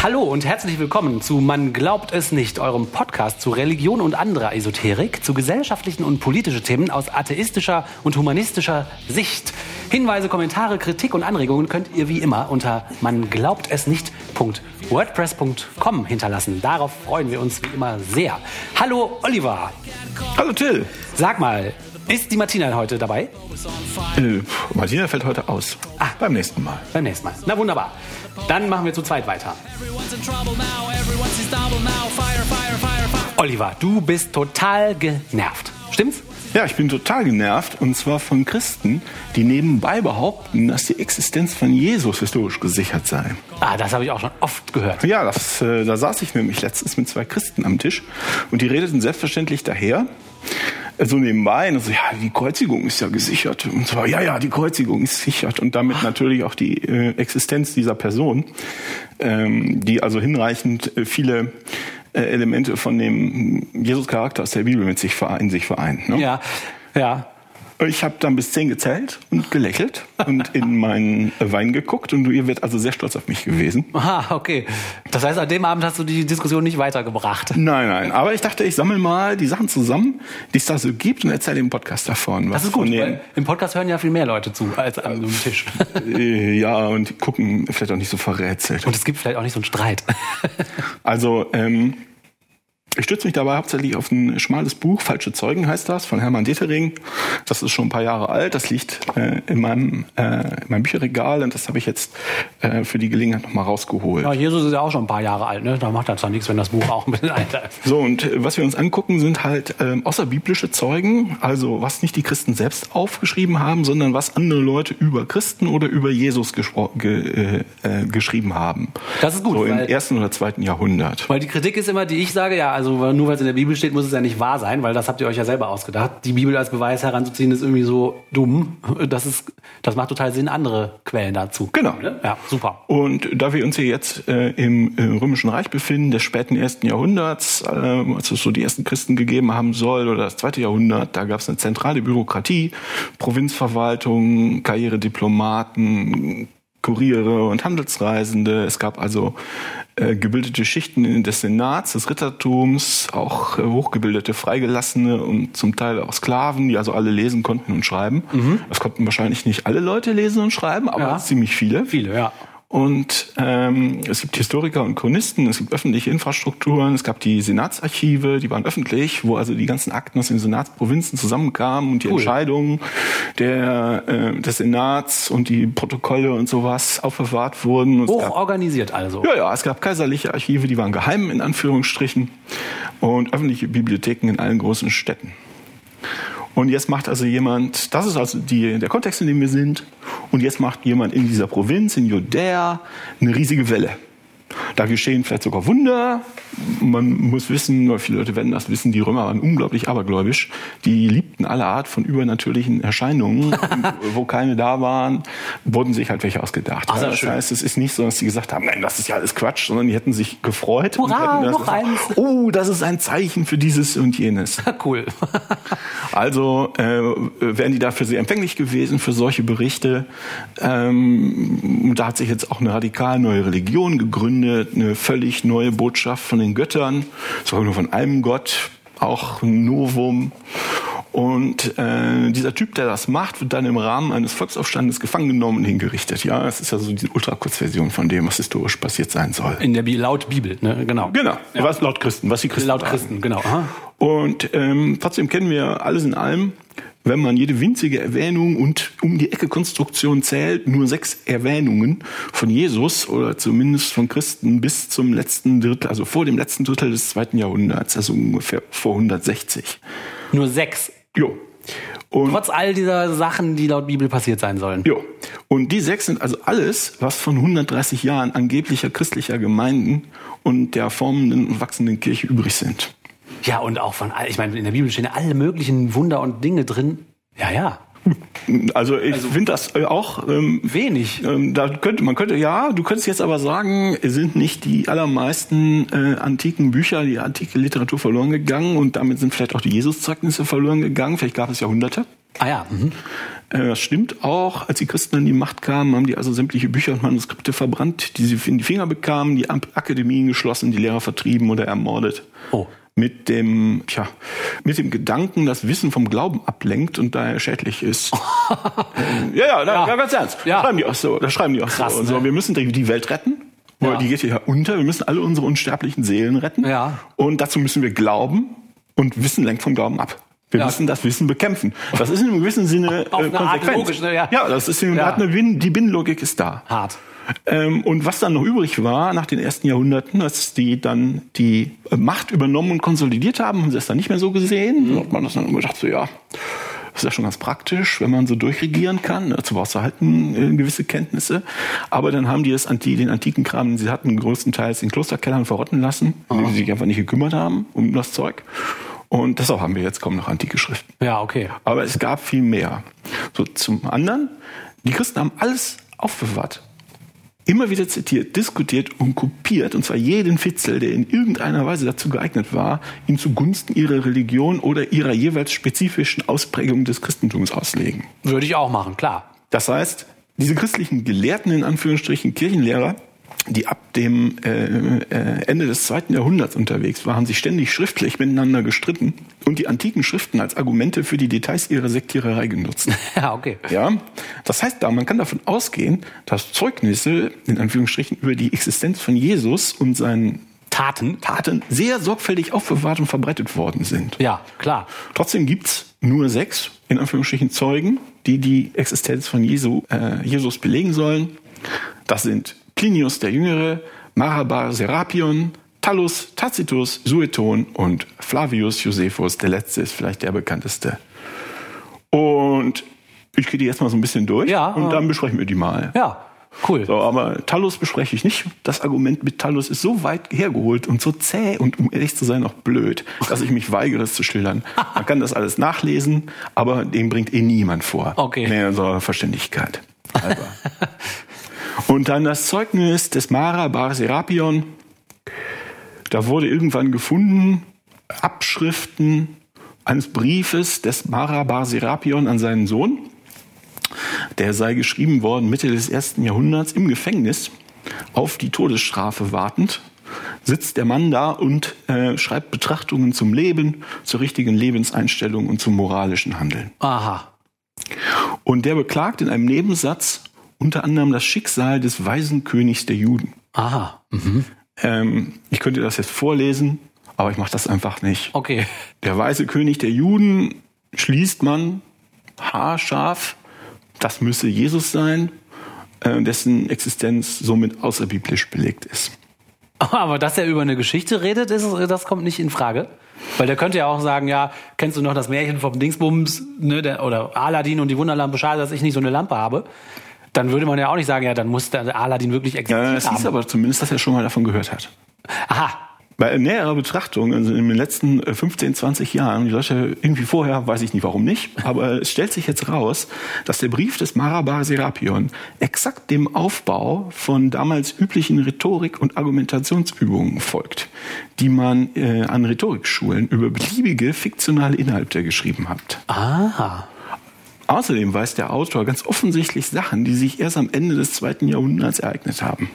Hallo und herzlich willkommen zu Man glaubt es nicht, eurem Podcast zu Religion und anderer Esoterik, zu gesellschaftlichen und politischen Themen aus atheistischer und humanistischer Sicht. Hinweise, Kommentare, Kritik und Anregungen könnt ihr wie immer unter man glaubt es nicht.wordpress.com hinterlassen. Darauf freuen wir uns wie immer sehr. Hallo Oliver. Hallo Till. Sag mal, ist die Martina heute dabei? Äh, Martina fällt heute aus. Ah. Beim nächsten Mal. Beim nächsten Mal. Na wunderbar. Dann machen wir zu zweit weiter. Oliver, du bist total genervt. Stimmt's? Ja, ich bin total genervt und zwar von Christen, die nebenbei behaupten, dass die Existenz von Jesus historisch gesichert sei. Ah, das habe ich auch schon oft gehört. Ja, das, äh, da saß ich nämlich letztens mit zwei Christen am Tisch und die redeten selbstverständlich daher, so nebenbei, und so, ja, die Kreuzigung ist ja gesichert. Und zwar, ja, ja, die Kreuzigung ist sichert und damit natürlich auch die äh, Existenz dieser Person, ähm, die also hinreichend äh, viele äh, Elemente von dem Jesus-Charakter aus der Bibel mit sich vereint, in sich vereint. Ne? Ja, ja. Ich habe dann bis zehn gezählt und gelächelt und in meinen Wein geguckt und ihr werdet also sehr stolz auf mich gewesen. Aha, okay. Das heißt, an dem Abend hast du die Diskussion nicht weitergebracht. Nein, nein. Aber ich dachte, ich sammle mal die Sachen zusammen, die es da so gibt und erzähle im Podcast davon. Das ist gut, weil im Podcast hören ja viel mehr Leute zu als an so einem Tisch. Äh, ja, und gucken vielleicht auch nicht so verrätselt. Und es gibt vielleicht auch nicht so einen Streit. Also, ähm, ich stütze mich dabei hauptsächlich auf ein schmales Buch, Falsche Zeugen heißt das, von Hermann Detering. Das ist schon ein paar Jahre alt, das liegt äh, in, meinem, äh, in meinem Bücherregal und das habe ich jetzt äh, für die Gelegenheit nochmal rausgeholt. Ja, Jesus ist ja auch schon ein paar Jahre alt, ne? Da macht das zwar nichts, wenn das Buch auch ein bisschen älter ist. So, und äh, was wir uns angucken, sind halt ähm, außerbiblische Zeugen, also was nicht die Christen selbst aufgeschrieben haben, sondern was andere Leute über Christen oder über Jesus ge, äh, äh, geschrieben haben. Das ist gut, So im ersten oder zweiten Jahrhundert. Weil die Kritik ist immer, die ich sage, ja, also nur weil es in der Bibel steht, muss es ja nicht wahr sein, weil das habt ihr euch ja selber ausgedacht. Die Bibel als Beweis heranzuziehen ist irgendwie so dumm. Das ist, das macht total Sinn, andere Quellen dazu. Genau. Ja, super. Und da wir uns hier jetzt äh, im äh, Römischen Reich befinden, des späten ersten Jahrhunderts, äh, als es so die ersten Christen gegeben haben soll, oder das zweite Jahrhundert, da gab es eine zentrale Bürokratie, Provinzverwaltung, Karrierediplomaten, Kuriere und Handelsreisende. Es gab also äh, gebildete Schichten des Senats, des Rittertums, auch äh, hochgebildete Freigelassene und zum Teil auch Sklaven, die also alle lesen konnten und schreiben. Das konnten wahrscheinlich nicht alle Leute lesen und schreiben, aber Ja. ziemlich viele. Viele, ja. Und ähm, es gibt Historiker und Chronisten, es gibt öffentliche Infrastrukturen, es gab die Senatsarchive, die waren öffentlich, wo also die ganzen Akten aus den Senatsprovinzen zusammenkamen und die Cool. Entscheidungen der, äh, des Senats und die Protokolle und sowas aufbewahrt wurden. Und Hoch gab, organisiert also. ja, ja, es gab kaiserliche Archive, die waren geheim in Anführungsstrichen und öffentliche Bibliotheken in allen großen Städten. Und jetzt macht also jemand, das ist also die, der Kontext, in dem wir sind, und jetzt macht jemand in dieser Provinz, in Judäa, eine riesige Welle. Da geschehen vielleicht sogar Wunder. Man muss wissen, oder viele Leute werden das wissen, die Römer waren unglaublich abergläubisch. Die liebten alle Art von übernatürlichen Erscheinungen. Wo keine da waren, wurden sich halt welche ausgedacht. Ach, sehr das schön. heißt, es ist nicht so, dass sie gesagt haben, nein, das ist ja alles Quatsch, sondern die hätten sich gefreut. Hurra, und hätten noch gesagt, eins. Oh, das ist ein Zeichen für dieses und jenes. Cool. Also äh, wären die dafür sehr empfänglich gewesen für solche Berichte. Ähm, da hat sich jetzt auch eine radikal neue Religion gegründet, eine völlig neue Botschaft von den Göttern, sogar nur von einem Gott, auch ein Novum. Und äh, dieser Typ, der das macht, wird dann im Rahmen eines Volksaufstandes gefangen genommen und hingerichtet. Ja, das ist ja so die Ultrakurzversion von dem, was historisch passiert sein soll. In der Bi laut Bibel, ne? Genau. Genau, was laut Christen, was die Christen Laut sagen. Christen, genau. Aha. Und ähm, trotzdem kennen wir alles in allem, wenn man jede winzige Erwähnung und um die Ecke Konstruktion zählt, nur sechs Erwähnungen von Jesus oder zumindest von Christen bis zum letzten Drittel, also vor dem letzten Drittel des zweiten Jahrhunderts, also ungefähr vor 160. Nur sechs. Jo. Und Trotz all dieser Sachen, die laut Bibel passiert sein sollen. Jo. Und die sechs sind also alles, was von 130 Jahren angeblicher christlicher Gemeinden und der formenden und wachsenden Kirche übrig sind. Ja, und auch von all, ich meine, in der Bibel stehen ja alle möglichen Wunder und Dinge drin. Ja, ja. Also ich finde das äh, auch ähm, Wenig. Ähm, da könnte man könnte ja, du könntest jetzt aber sagen, sind nicht die allermeisten äh, antiken Bücher, die antike Literatur verloren gegangen und damit sind vielleicht auch die Jesuszeugnisse verloren gegangen. Vielleicht gab es Jahrhunderte. Ah ja. Mhm. Äh, das stimmt auch. Als die Christen an die Macht kamen, haben die also sämtliche Bücher und Manuskripte verbrannt, die sie in die Finger bekamen, die Akademien geschlossen, die Lehrer vertrieben oder ermordet. Oh. Mit dem, tja, mit dem Gedanken, dass Wissen vom Glauben ablenkt und daher schädlich ist. ja, ja, da, Ja. ganz ernst. Ja. Da schreiben die auch so. Da schreiben die auch Krass, so. Und so. ne? Wir müssen die Welt retten. Ja. Die geht hier unter. Wir müssen alle unsere unsterblichen Seelen retten. Ja. Und dazu müssen wir glauben und Wissen lenkt vom Glauben ab. Wir Ja. müssen das Wissen bekämpfen. Das ist in einem gewissen Sinne äh, konsequent. logisch, ne? Ja. ja, das ist in, Ja. eine Bin, die Binnenlogik ist da. Hart. Ähm, und was dann noch übrig war nach den ersten Jahrhunderten, als die dann die äh, Macht übernommen und konsolidiert haben, haben sie es dann nicht mehr so gesehen. Da hat man das dann gedacht, so ja, das ist ja schon ganz praktisch, wenn man so durchregieren kann. Dazu brauchst du halt gewisse Kenntnisse. Aber dann haben die das Anti, den antiken Kram, den sie hatten, größtenteils in Klosterkellern verrotten lassen, indem sie sich einfach nicht gekümmert haben um das Zeug. Und deshalb haben wir jetzt kaum noch antike Schriften. Ja, okay. Aber es gab viel mehr. So zum anderen, die Christen haben alles aufbewahrt. Immer wieder zitiert, diskutiert und kopiert, und zwar jeden Fitzel, der in irgendeiner Weise dazu geeignet war, ihn zugunsten ihrer Religion oder ihrer jeweils spezifischen Ausprägung des Christentums auslegen. Würde ich auch machen, klar. Das heißt, diese christlichen Gelehrten, in Anführungsstrichen Kirchenlehrer, die ab dem äh, äh, Ende des zweiten Jahrhunderts unterwegs waren, haben sich ständig schriftlich miteinander gestritten und die antiken Schriften als Argumente für die Details ihrer Sektiererei genutzt. Ja, okay. Ja, das heißt, da man kann davon ausgehen, dass Zeugnisse in Anführungsstrichen über die Existenz von Jesus und seinen Taten? Taten sehr sorgfältig aufbewahrt und verbreitet worden sind. Ja, klar. Trotzdem gibt's nur sechs, in Anführungsstrichen, Zeugen, die die Existenz von Jesu, äh, Jesus belegen sollen. Das sind Plinius der Jüngere, Marabar Serapion, Thallus, Tacitus, Sueton und Flavius Josephus. Der letzte ist vielleicht der bekannteste. Und ich gehe die jetzt mal so ein bisschen durch Ja, und äh, dann besprechen wir die mal. Ja, cool. So, aber Thallus bespreche ich nicht. Das Argument mit Thallus ist so weit hergeholt und so zäh und um ehrlich zu sein auch blöd, dass ich mich weigere, es zu schildern. Man kann das alles nachlesen, aber den bringt eh niemand vor. Okay. Mehr unserer Verständigkeit. und dann das Zeugnis des Mara Bar Serapion. Da wurde irgendwann gefunden Abschriften eines Briefes des Mara Bar Serapion an seinen Sohn. Der sei geschrieben worden Mitte des ersten Jahrhunderts im Gefängnis, auf die Todesstrafe wartend. Sitzt der Mann da und äh, schreibt Betrachtungen zum Leben, zur richtigen Lebenseinstellung und zum moralischen Handeln. Aha. Und der beklagt in einem Nebensatz unter anderem das Schicksal des weisen Königs der Juden. Aha. Mhm. Ähm, ich könnte das jetzt vorlesen, aber ich mache das einfach nicht. Okay. Der weise König der Juden schließt man haarscharf, das müsse Jesus sein, äh, dessen Existenz somit außerbiblisch belegt ist. Aber dass er über eine Geschichte redet, ist, das kommt nicht in Frage. Weil der könnte ja auch sagen, ja, kennst du noch das Märchen vom Dingsbums, ne, der, oder Aladdin und die Wunderlampe, schade, dass ich nicht so eine Lampe habe. Dann würde man ja auch nicht sagen, ja, dann muss der Aladdin wirklich existiert Ja, es hieß aber zumindest, dass er schon mal davon gehört hat. Aha. Bei näherer Betrachtung, also in den letzten äh, 15, 20 Jahren, die Leute irgendwie vorher, weiß ich nicht warum nicht, aber es stellt sich jetzt raus, dass der Brief des Marabar Serapion exakt dem Aufbau von damals üblichen Rhetorik- und Argumentationsübungen folgt, die man äh, an Rhetorikschulen über beliebige fiktionale Inhalte geschrieben hat. Aha. Außerdem weiß der Autor ganz offensichtlich Sachen, die sich erst am Ende des zweiten Jahrhunderts ereignet haben.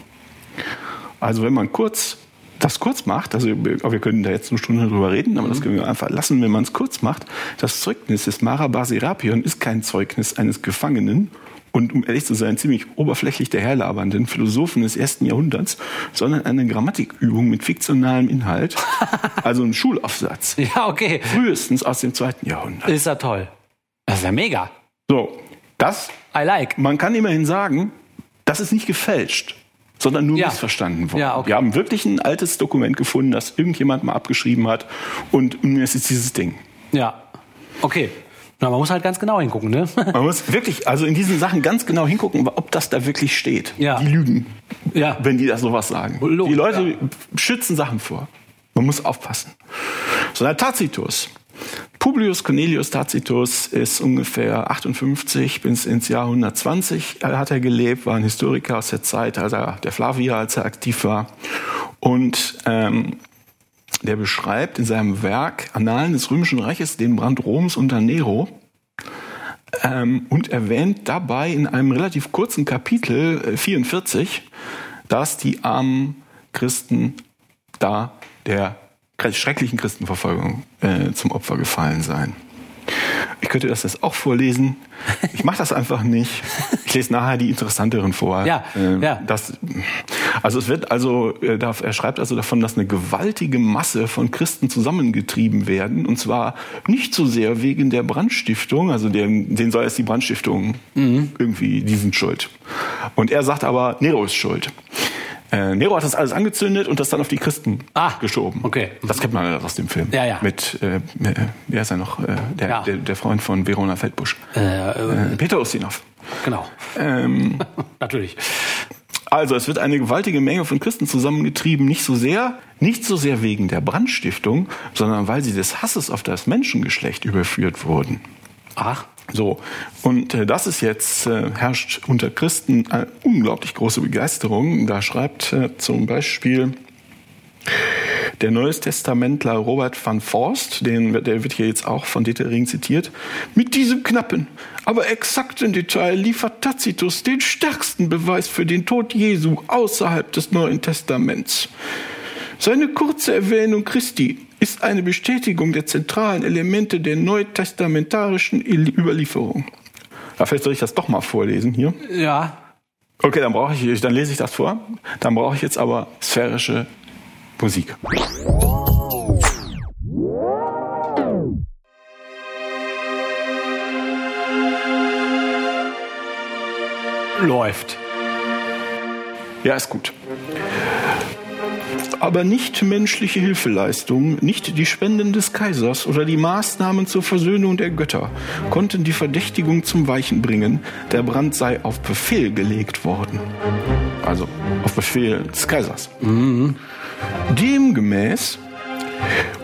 Also wenn man kurz das kurz macht, also wir wir können da jetzt eine Stunde drüber reden, aber das können wir einfach lassen, wenn man es kurz macht. Das Zeugnis des Marabar Serapion ist kein Zeugnis eines Gefangenen und um ehrlich zu sein, ziemlich oberflächlich daherlabernden Philosophen des ersten Jahrhunderts, sondern eine Grammatikübung mit fiktionalem Inhalt, also ein Schulaufsatz, Ja, okay. frühestens aus dem zweiten Jahrhundert. Ist ja toll. Das ist ja mega. So, das I like. man kann immerhin sagen, das ist nicht gefälscht, sondern nur Ja. missverstanden worden. Ja, okay. Wir haben wirklich ein altes Dokument gefunden, das irgendjemand mal abgeschrieben hat und es ist dieses Ding. Ja. Okay. Na, man muss halt ganz genau hingucken, ne? Man muss wirklich, also in diesen Sachen ganz genau hingucken, ob das da wirklich steht. Ja. Die lügen, ja. wenn die da sowas sagen. Logisch, die Leute ja. schützen Sachen vor. Man muss aufpassen. So, der Tacitus. Publius Cornelius Tacitus ist ungefähr 58 bis ins Jahr 120 äh, hat er gelebt, war ein Historiker aus der Zeit, also der Flavier, als er aktiv war. Und ähm, der beschreibt in seinem Werk Annalen des Römischen Reiches den Brand Roms unter Nero ähm, und erwähnt dabei in einem relativ kurzen Kapitel äh, 44, dass die armen Christen da der schrecklichen Christenverfolgung äh, zum Opfer gefallen seien. Ich könnte das jetzt auch vorlesen. Ich mache das einfach nicht. Ich lese nachher die interessanteren vor. Ja, äh, ja. Das, also es wird also, äh, er schreibt also davon, dass eine gewaltige Masse von Christen zusammengetrieben werden. Und zwar nicht so sehr wegen der Brandstiftung, also den, den soll es die Brandstiftung mhm. irgendwie, die sind schuld. Und er sagt aber, Nero ist schuld. Äh, Nero hat das alles angezündet und das dann auf die Christen ah, geschoben. Okay. Das kennt man aus dem Film. Ja, ja. Mit, äh, wer ist er noch? Äh, der, Ja. der, der Freund von Verona Feldbusch. Äh, Äh, Peter Ustinov. genau. Ähm, Natürlich. also es wird eine gewaltige Menge von Christen zusammengetrieben, nicht so sehr, nicht so sehr wegen der Brandstiftung, sondern weil sie des Hasses auf das Menschengeschlecht überführt wurden. Ach, So, und äh, das ist jetzt, äh, herrscht unter Christen eine unglaublich große Begeisterung. Da schreibt äh, zum Beispiel der Neues Testamentler Robert van Forst, den, der wird hier jetzt auch von Detering zitiert, mit diesem knappen, aber exakten Detail liefert Tacitus den stärksten Beweis für den Tod Jesu außerhalb des Neuen Testaments. Seine kurze Erwähnung Christi ist eine Bestätigung der zentralen Elemente der neutestamentarischen Überlieferung. Ja, vielleicht soll ich das doch mal vorlesen hier. ja. Okay, dann brauche ich, dann lese ich das vor. Dann brauche ich jetzt aber sphärische Musik. Läuft. Ja, ist gut. Aber nicht menschliche Hilfeleistungen, nicht die Spenden des Kaisers oder die Maßnahmen zur Versöhnung der Götter konnten die Verdächtigung zum Weichen bringen, der Brand sei auf Befehl gelegt worden. Also auf Befehl des Kaisers. Demgemäß,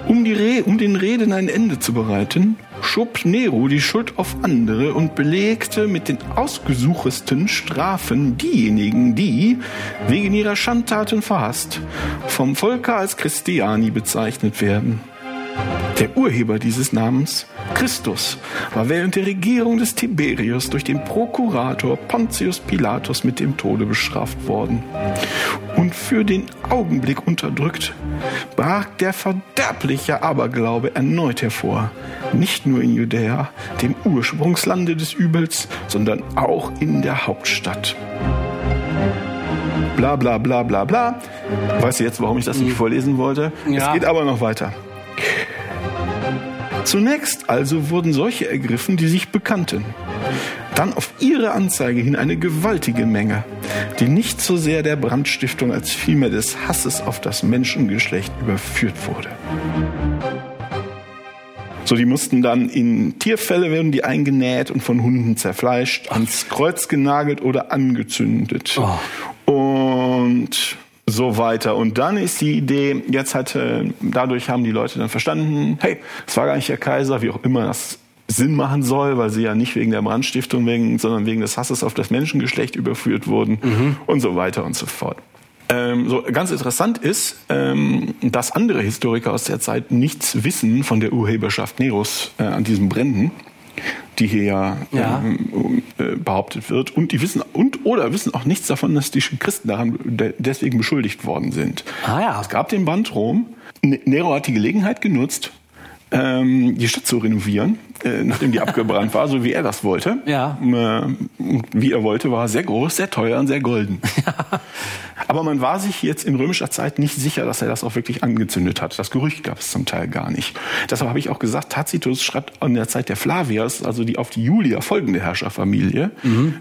um, Re um den Reden ein Ende zu bereiten, schob Nero die Schuld auf andere und belegte mit den ausgesuchtesten Strafen diejenigen, die, wegen ihrer Schandtaten verhasst, vom Volke als Christiani bezeichnet werden. Der Urheber dieses Namens, Christus, war während der Regierung des Tiberius durch den Prokurator Pontius Pilatus mit dem Tode bestraft worden. Und für den Augenblick unterdrückt, brach der verderbliche Aberglaube erneut hervor. Nicht nur in Judäa, dem Ursprungslande des Übels, sondern auch in der Hauptstadt. Bla bla bla bla bla. Weißt du jetzt, warum ich das nicht vorlesen wollte? Ja. Es geht aber noch weiter. Zunächst also wurden solche ergriffen, die sich bekannten. Dann auf ihre Anzeige hin eine gewaltige Menge, die nicht so sehr der Brandstiftung als vielmehr des Hasses auf das Menschengeschlecht überführt wurde. So, die mussten dann in Tierfälle werden die eingenäht und von Hunden zerfleischt, ans Kreuz genagelt oder angezündet. Und so weiter. Und dann ist die Idee, jetzt hat, äh, dadurch haben die Leute dann verstanden, hey, es war gar nicht der Kaiser, wie auch immer das Sinn machen soll, weil sie ja nicht wegen der Brandstiftung, wegen, sondern wegen des Hasses auf das Menschengeschlecht überführt wurden und so weiter und so fort. Ähm, so ganz interessant ist, ähm, dass andere Historiker aus der Zeit nichts wissen von der Urheberschaft Neros äh, an diesen Bränden, die hier ja, Ja. Ähm, äh, behauptet wird. Und die wissen und oder wissen auch nichts davon, dass die Christen daran de deswegen beschuldigt worden sind. Ah ja. Es gab den Brand Rom. N- Nero hat die Gelegenheit genutzt, ähm, die Stadt zu renovieren, äh, nachdem die abgebrannt war, so wie er das wollte. Ja. Äh, und wie er wollte, war sehr groß, sehr teuer und sehr golden. Aber man war sich jetzt in römischer Zeit nicht sicher, dass er das auch wirklich angezündet hat. Das Gerücht gab es zum Teil gar nicht. Deshalb habe ich auch gesagt, Tacitus schreibt an der Zeit der Flavias, also die auf die Julia folgende Herrscherfamilie.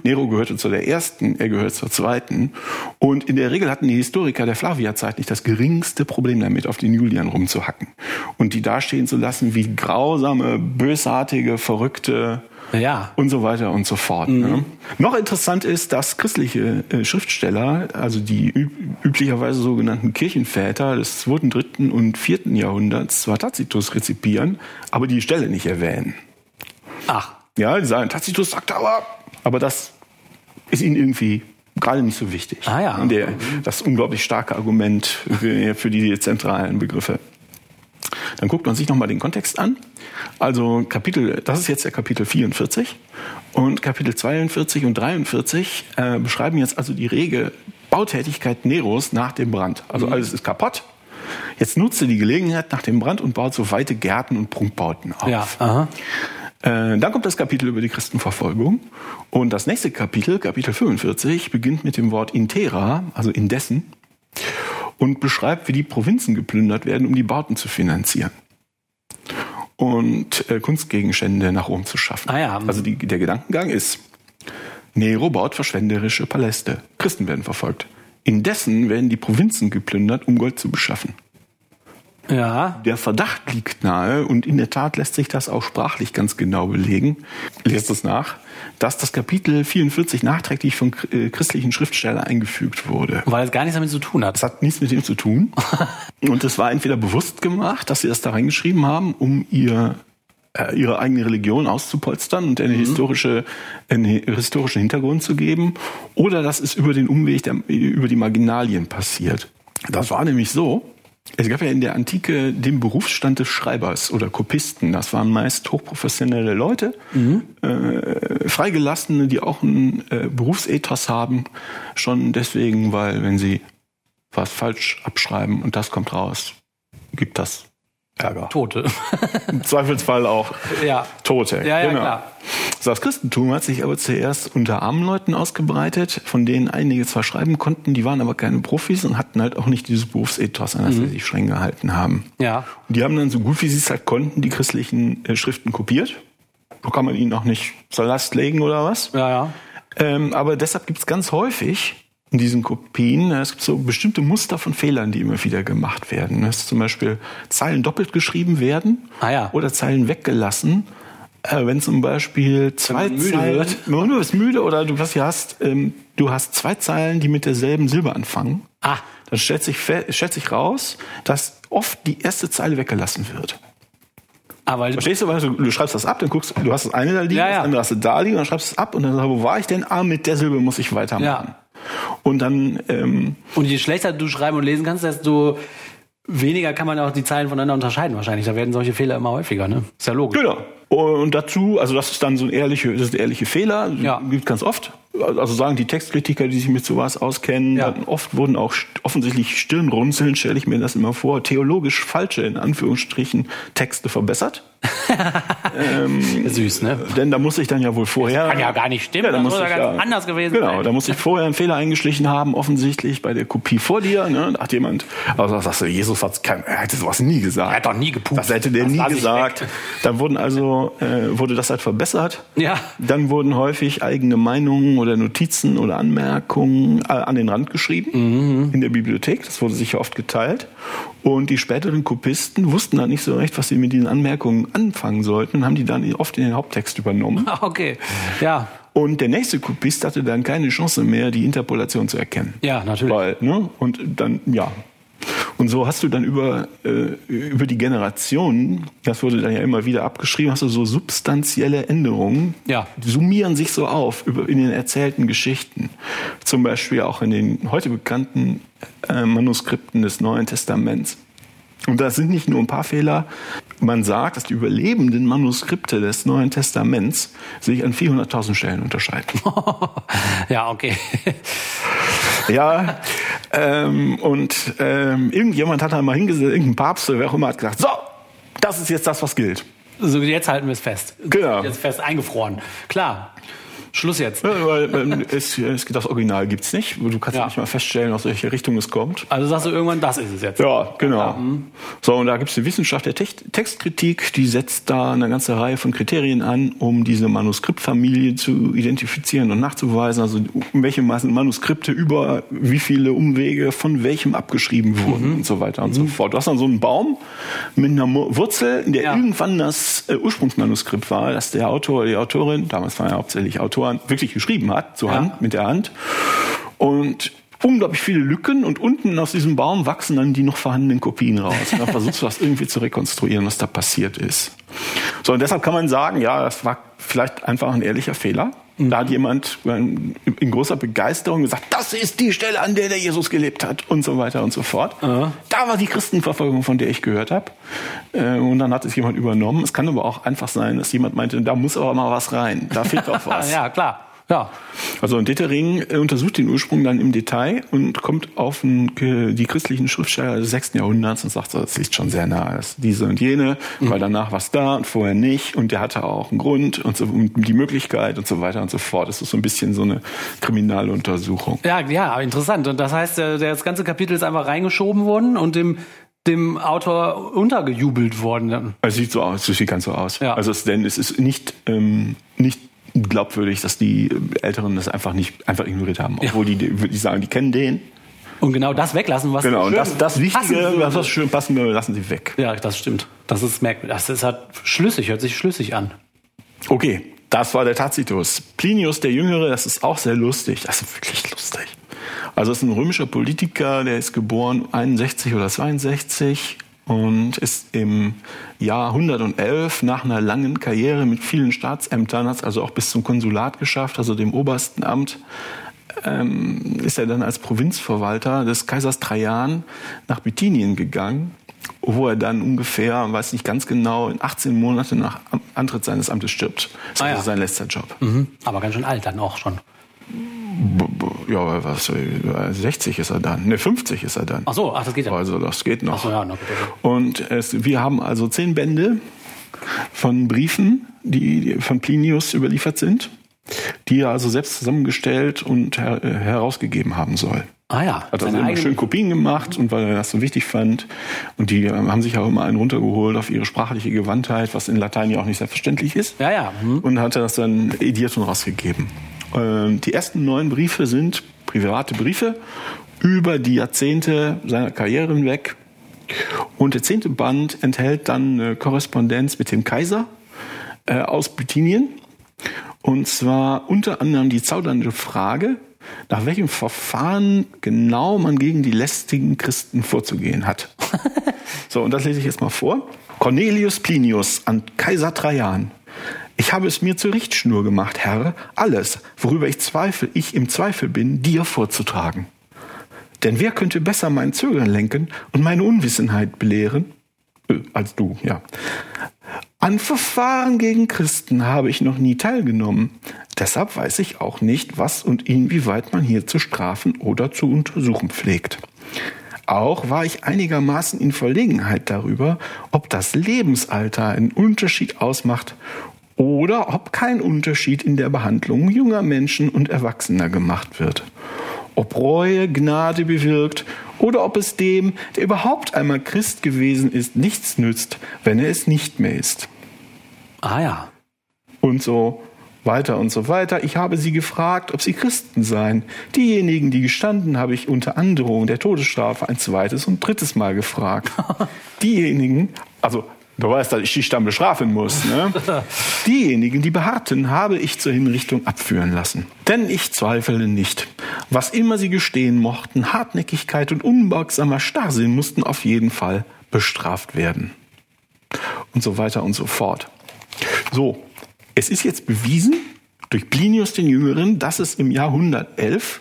Nero gehörte zu der ersten, er gehört zur zweiten. Und in der Regel hatten die Historiker der Flavia-Zeit nicht das geringste Problem damit, auf den Julian rumzuhacken. Und die dastehen zu lassen wie grausame, bösartige, verrückte Ja. und so weiter und so fort. Ne? Noch interessant ist, dass christliche äh, Schriftsteller, also die üb üblicherweise sogenannten Kirchenväter des 2., 3. und 4. Jahrhunderts zwar Tacitus rezipieren, aber die Stelle nicht erwähnen. Ach. Ja, die sagen, Tacitus sagt aber, aber das ist ihnen irgendwie gerade nicht so wichtig. Ah ja. Der, das unglaublich starke Argument für, für die zentralen Begriffe. Dann guckt man sich nochmal den Kontext an. Also Kapitel, das ist jetzt der Kapitel 44 und Kapitel 42 und 43 äh, beschreiben jetzt also die rege Bautätigkeit Neros nach dem Brand. Also mhm. alles ist kaputt. Jetzt nutzt er die Gelegenheit nach dem Brand und baut so weite Gärten und Prunkbauten auf. Ja, aha. Äh, dann kommt das Kapitel über die Christenverfolgung. Und das nächste Kapitel, Kapitel 45, beginnt mit dem Wort Intera, also indessen, und beschreibt, wie die Provinzen geplündert werden, um die Bauten zu finanzieren. Und äh, Kunstgegenstände nach Rom zu schaffen. Ah ja. Also die, der Gedankengang ist, Nero baut verschwenderische Paläste. Christen werden verfolgt. Indessen werden die Provinzen geplündert, um Gold zu beschaffen. Ja. Der Verdacht liegt nahe und in der Tat lässt sich das auch sprachlich ganz genau belegen. Lest es nach, dass das Kapitel 44 nachträglich von äh, christlichen Schriftstellern eingefügt wurde. Weil es gar nichts damit zu tun hat. Es hat nichts mit dem zu tun. und es war entweder bewusst gemacht, dass sie das da reingeschrieben haben, um ihr äh, ihre eigene Religion auszupolstern und eine mhm. historische, einen historischen Hintergrund zu geben, oder das ist über den Umweg der, über die Marginalien passiert. Das war nämlich so, es gab ja in der Antike den Berufsstand des Schreibers oder Kopisten. Das waren meist hochprofessionelle Leute, mhm. äh, Freigelassene, die auch einen äh, Berufsethos haben. Schon deswegen, weil wenn sie was falsch abschreiben und das kommt raus, gibt das Ärger. Tote. Im Zweifelsfall auch ja. Tote. Ja, ja, genau. klar. Das Christentum hat sich aber zuerst unter armen Leuten ausgebreitet, von denen einige zwar schreiben konnten, die waren aber keine Profis und hatten halt auch nicht dieses Berufsethos, an das mhm. sie sich streng gehalten haben. Ja. Und die haben dann so gut wie sie es halt konnten, die christlichen äh, Schriften kopiert. So kann man ihnen auch nicht zur Last legen oder was. Ja, ja. Ähm, aber deshalb gibt es ganz häufig in diesen Kopien, es gibt so bestimmte Muster von Fehlern, die immer wieder gemacht werden. Dass zum Beispiel Zeilen doppelt geschrieben werden ah, ja. oder Zeilen weggelassen. Äh, wenn zum Beispiel zwei müde Zeilen, wird. du bist müde oder du was hast, ähm, du hast zwei Zeilen, die mit derselben Silbe anfangen. Ah. Dann stellt sich, stellt sich raus, dass oft die erste Zeile weggelassen wird. Aber Verstehst du, weil du, du schreibst das ab, dann guckst, du hast das eine da liegen, ja, ja. das andere hast du da liegen, dann schreibst du es ab und dann sagst du, wo war ich denn? Ah, mit der Silbe muss ich weitermachen. Ja. Und dann. Ähm, und je schlechter du schreiben und lesen kannst, desto weniger kann man auch die Zeilen voneinander unterscheiden wahrscheinlich. Da werden solche Fehler immer häufiger, ne? Ist ja logisch. Genau. Und dazu, also das ist dann so ein ehrliche, das ist ein ehrliche Fehler, ja. gibt ganz oft. Also sagen die Textkritiker, die sich mit sowas auskennen, ja. oft wurden auch offensichtlich Stirnrunzeln, stelle ich mir das immer vor, theologisch falsche, in Anführungsstrichen, Texte verbessert. ähm, Süß, ne? Denn da muss ich dann ja wohl vorher. Das kann ja gar nicht stimmen. Ja, da muss ich ganz ja, anders gewesen genau, sein. da muss ich vorher einen Fehler eingeschlichen haben, offensichtlich bei der Kopie vor dir. Ne? Da hat jemand, also sagst du, Jesus hat kein, er hätte sowas nie gesagt. Er hat doch nie gepupst. Das hätte der das nie gesagt. Dann wurden also äh, wurde das halt verbessert. Ja. Dann wurden häufig eigene Meinungen oder Notizen oder Anmerkungen äh, an den Rand geschrieben mhm. in der Bibliothek. Das wurde sicher oft geteilt. Und die späteren Kopisten wussten dann nicht so recht, was sie mit diesen Anmerkungen anfangen sollten und haben die dann oft in den Haupttext übernommen. Okay, ja. Und der nächste Kopist hatte dann keine Chance mehr, die Interpolation zu erkennen. Ja, natürlich. Weil, ne? Und dann, ja. Und so hast du dann über, äh, über die Generationen, das wurde dann ja immer wieder abgeschrieben, hast du so substanzielle Änderungen, ja. die summieren sich so auf über, in den erzählten Geschichten. Zum Beispiel auch in den heute bekannten äh, Manuskripten des Neuen Testaments. Und da sind nicht nur ein paar Fehler. Man sagt, dass die überlebenden Manuskripte des Neuen Testaments sich an 400.000 Stellen unterscheiden. ja, okay. ja, ähm, und ähm, irgendjemand hat da mal hingesetzt, irgendein Papst oder wer auch immer hat gesagt, so, das ist jetzt das, was gilt. So, jetzt halten wir es fest. Genau. Jetzt fest eingefroren. Klar. Schluss jetzt. Ja, weil ähm, es, es, das Original gibt's nicht. Du kannst ja. nicht mal feststellen, aus welcher Richtung es kommt. Also sagst du irgendwann, das ist es jetzt. Ja, genau. Ja. So, und da gibt's die Wissenschaft der Textkritik, die setzt da eine ganze Reihe von Kriterien an, um diese Manuskriptfamilie zu identifizieren und nachzuweisen. Also um welche Manuskripte über wie viele Umwege von welchem abgeschrieben wurden mhm. und so weiter und mhm. so fort. Du hast dann so einen Baum mit einer Wurzel, in der ja. irgendwann das äh, Ursprungsmanuskript war, dass der Autor oder die Autorin, damals waren ja hauptsächlich Autoren, Autoren wirklich geschrieben hat, zur Hand, mit der Hand. Und unglaublich viele Lücken und unten aus diesem Baum wachsen dann die noch vorhandenen Kopien raus. Und dann versuchst du das irgendwie zu rekonstruieren, was da passiert ist. So, und deshalb kann man sagen, ja, das war vielleicht einfach ein ehrlicher Fehler. Da hat jemand in großer Begeisterung gesagt, das ist die Stelle, an der der Jesus gelebt hat und so weiter und so fort. Da war die Christenverfolgung, von der ich gehört habe. Äh, und dann hat es jemand übernommen. Es kann aber auch einfach sein, dass jemand meinte, da muss aber mal was rein. Da fehlt doch was. ja, klar. Ja. Also und Detering äh, untersucht den Ursprung dann im Detail und kommt auf die christlichen Schriftsteller des 6. Jahrhunderts und sagt so, das liegt schon sehr nah, das diese und jene, mhm. weil danach war es da und vorher nicht und der hatte auch einen Grund und, so, und die Möglichkeit und so weiter und so fort. Das ist so ein bisschen so eine Kriminaluntersuchung. Ja, ja, interessant. Und das heißt, das ganze Kapitel ist einfach reingeschoben worden und dem dem Autor untergejubelt worden. Es sieht so aus, es sieht ganz so aus. Ja. Also es, denn es ist nicht, ähm, nicht glaubwürdig, dass die Älteren das einfach nicht einfach ignoriert haben. Obwohl die, ich sagen, die kennen den. Und genau das weglassen, was genau, schön das, das Wichtige, was, was schön passen würde, lassen sie weg. Ja, das stimmt. Das ist merkwürdig. Das ist halt schlüssig, hört sich schlüssig an. Okay, das war der Tacitus. Plinius der Jüngere, das ist auch sehr lustig. Das ist wirklich lustig. Also es ist ein römischer Politiker, der ist geboren 61 oder 62 und ist im Jahr 111 nach einer langen Karriere mit vielen Staatsämtern, hat es also auch bis zum Konsulat geschafft, also dem obersten Amt, ähm, ist er dann als Provinzverwalter des Kaisers Trajan nach Bithynien gegangen, wo er dann ungefähr, weiß nicht ganz genau, in 18 Monaten nach Antritt seines Amtes stirbt. Das ist ah, also ja. sein letzter Job. Mhm. Aber ganz schön alt dann auch schon ja, was, 60 ist er dann. Ne, 50 ist er dann. Ach so, ach, das geht ja. Also das geht noch. Ach so, ja, noch Und es, wir haben also zehn Bände von Briefen, die von Plinius überliefert sind, die er also selbst zusammengestellt und her, herausgegeben haben soll. Ah ja. Hat also immer schön Kopien gemacht und weil er das so wichtig fand. Und die haben sich auch immer einen runtergeholt auf ihre sprachliche Gewandtheit, was in Latein ja auch nicht selbstverständlich ist. Ja, ja. Hm. Und hat er das dann ediert und rausgegeben. Ähm, die ersten neun Briefe sind private Briefe über die Jahrzehnte seiner Karriere hinweg. Und der zehnte Band enthält dann eine Korrespondenz mit dem Kaiser äh, aus Bithynien. Und zwar unter anderem die zaudernde Frage, nach welchem Verfahren genau man gegen die lästigen Christen vorzugehen hat. so, und das lese ich jetzt mal vor. Cornelius Plinius an Kaiser Trajan. Ich habe es mir zur Richtschnur gemacht, Herr, alles, worüber ich zweifel, ich im Zweifel bin, dir vorzutragen. Denn wer könnte besser mein Zögern lenken und meine Unwissenheit belehren? Äh, als du, ja. An Verfahren gegen Christen habe ich noch nie teilgenommen. Deshalb weiß ich auch nicht, was und inwieweit man hier zu strafen oder zu untersuchen pflegt. Auch war ich einigermaßen in Verlegenheit darüber, ob das Lebensalter einen Unterschied ausmacht oder ob kein Unterschied in der Behandlung junger Menschen und Erwachsener gemacht wird. Ob Reue Gnade bewirkt oder ob es dem, der überhaupt einmal Christ gewesen ist, nichts nützt, wenn er es nicht mehr ist. Ah ja. Und so weiter und so weiter. Ich habe sie gefragt, ob sie Christen seien. Diejenigen, die gestanden, habe ich unter Androhung der Todesstrafe ein zweites und drittes Mal gefragt. Diejenigen, also Du weißt, dass ich dich dann bestrafen muss. Ne? Diejenigen, die beharrten, habe ich zur Hinrichtung abführen lassen. Denn ich zweifle nicht. Was immer sie gestehen mochten, Hartnäckigkeit und unbeugsamer Starrsinn mussten auf jeden Fall bestraft werden. Und so weiter und so fort. So, es ist jetzt bewiesen durch Plinius den Jüngeren, dass es im Jahr 111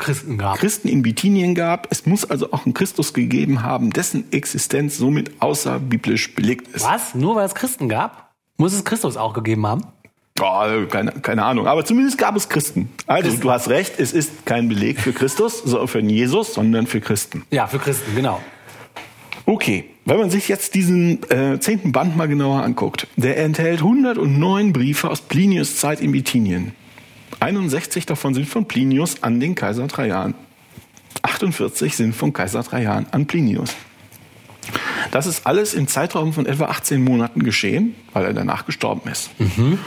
Christen gab. Christen in Bithynien gab. Es muss also auch einen Christus gegeben haben, dessen Existenz somit außerbiblisch belegt ist. Was? Nur weil es Christen gab? Muss es Christus auch gegeben haben? Oh, keine, keine Ahnung. Aber zumindest gab es Christen. Also Christen. du hast recht, es ist kein Beleg für Christus, sondern für Jesus, sondern für Christen. Ja, für Christen, genau. Okay, wenn man sich jetzt diesen äh, zehnten Band mal genauer anguckt, der enthält 109 Briefe aus Plinius Zeit in Bithynien. 61 davon sind von Plinius an den Kaiser Trajan. 48 sind von Kaiser Trajan an Plinius. Das ist alles im Zeitraum von etwa 18 Monaten geschehen, weil er danach gestorben ist. Mhm.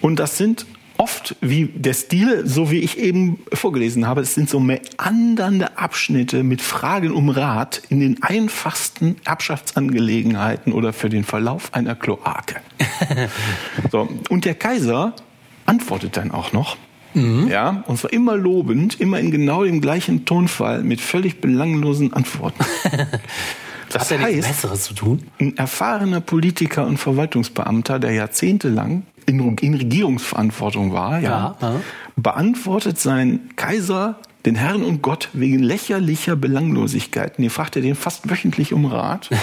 Und das sind oft wie der Stil, so wie ich eben vorgelesen habe, es sind so meandernde Abschnitte mit Fragen um Rat in den einfachsten Erbschaftsangelegenheiten oder für den Verlauf einer Kloake. so, und der Kaiser antwortet dann auch noch Mhm. Ja, und zwar immer lobend, immer in genau dem gleichen Tonfall mit völlig belanglosen Antworten. das Hat er heißt, Besseres zu tun? Ein erfahrener Politiker und Verwaltungsbeamter, der jahrzehntelang in, in Regierungsverantwortung war, ja, Ja, ja. beantwortet sein Kaiser den Herrn und Gott wegen lächerlicher Belanglosigkeiten. Hier fragt er den fast wöchentlich um Rat.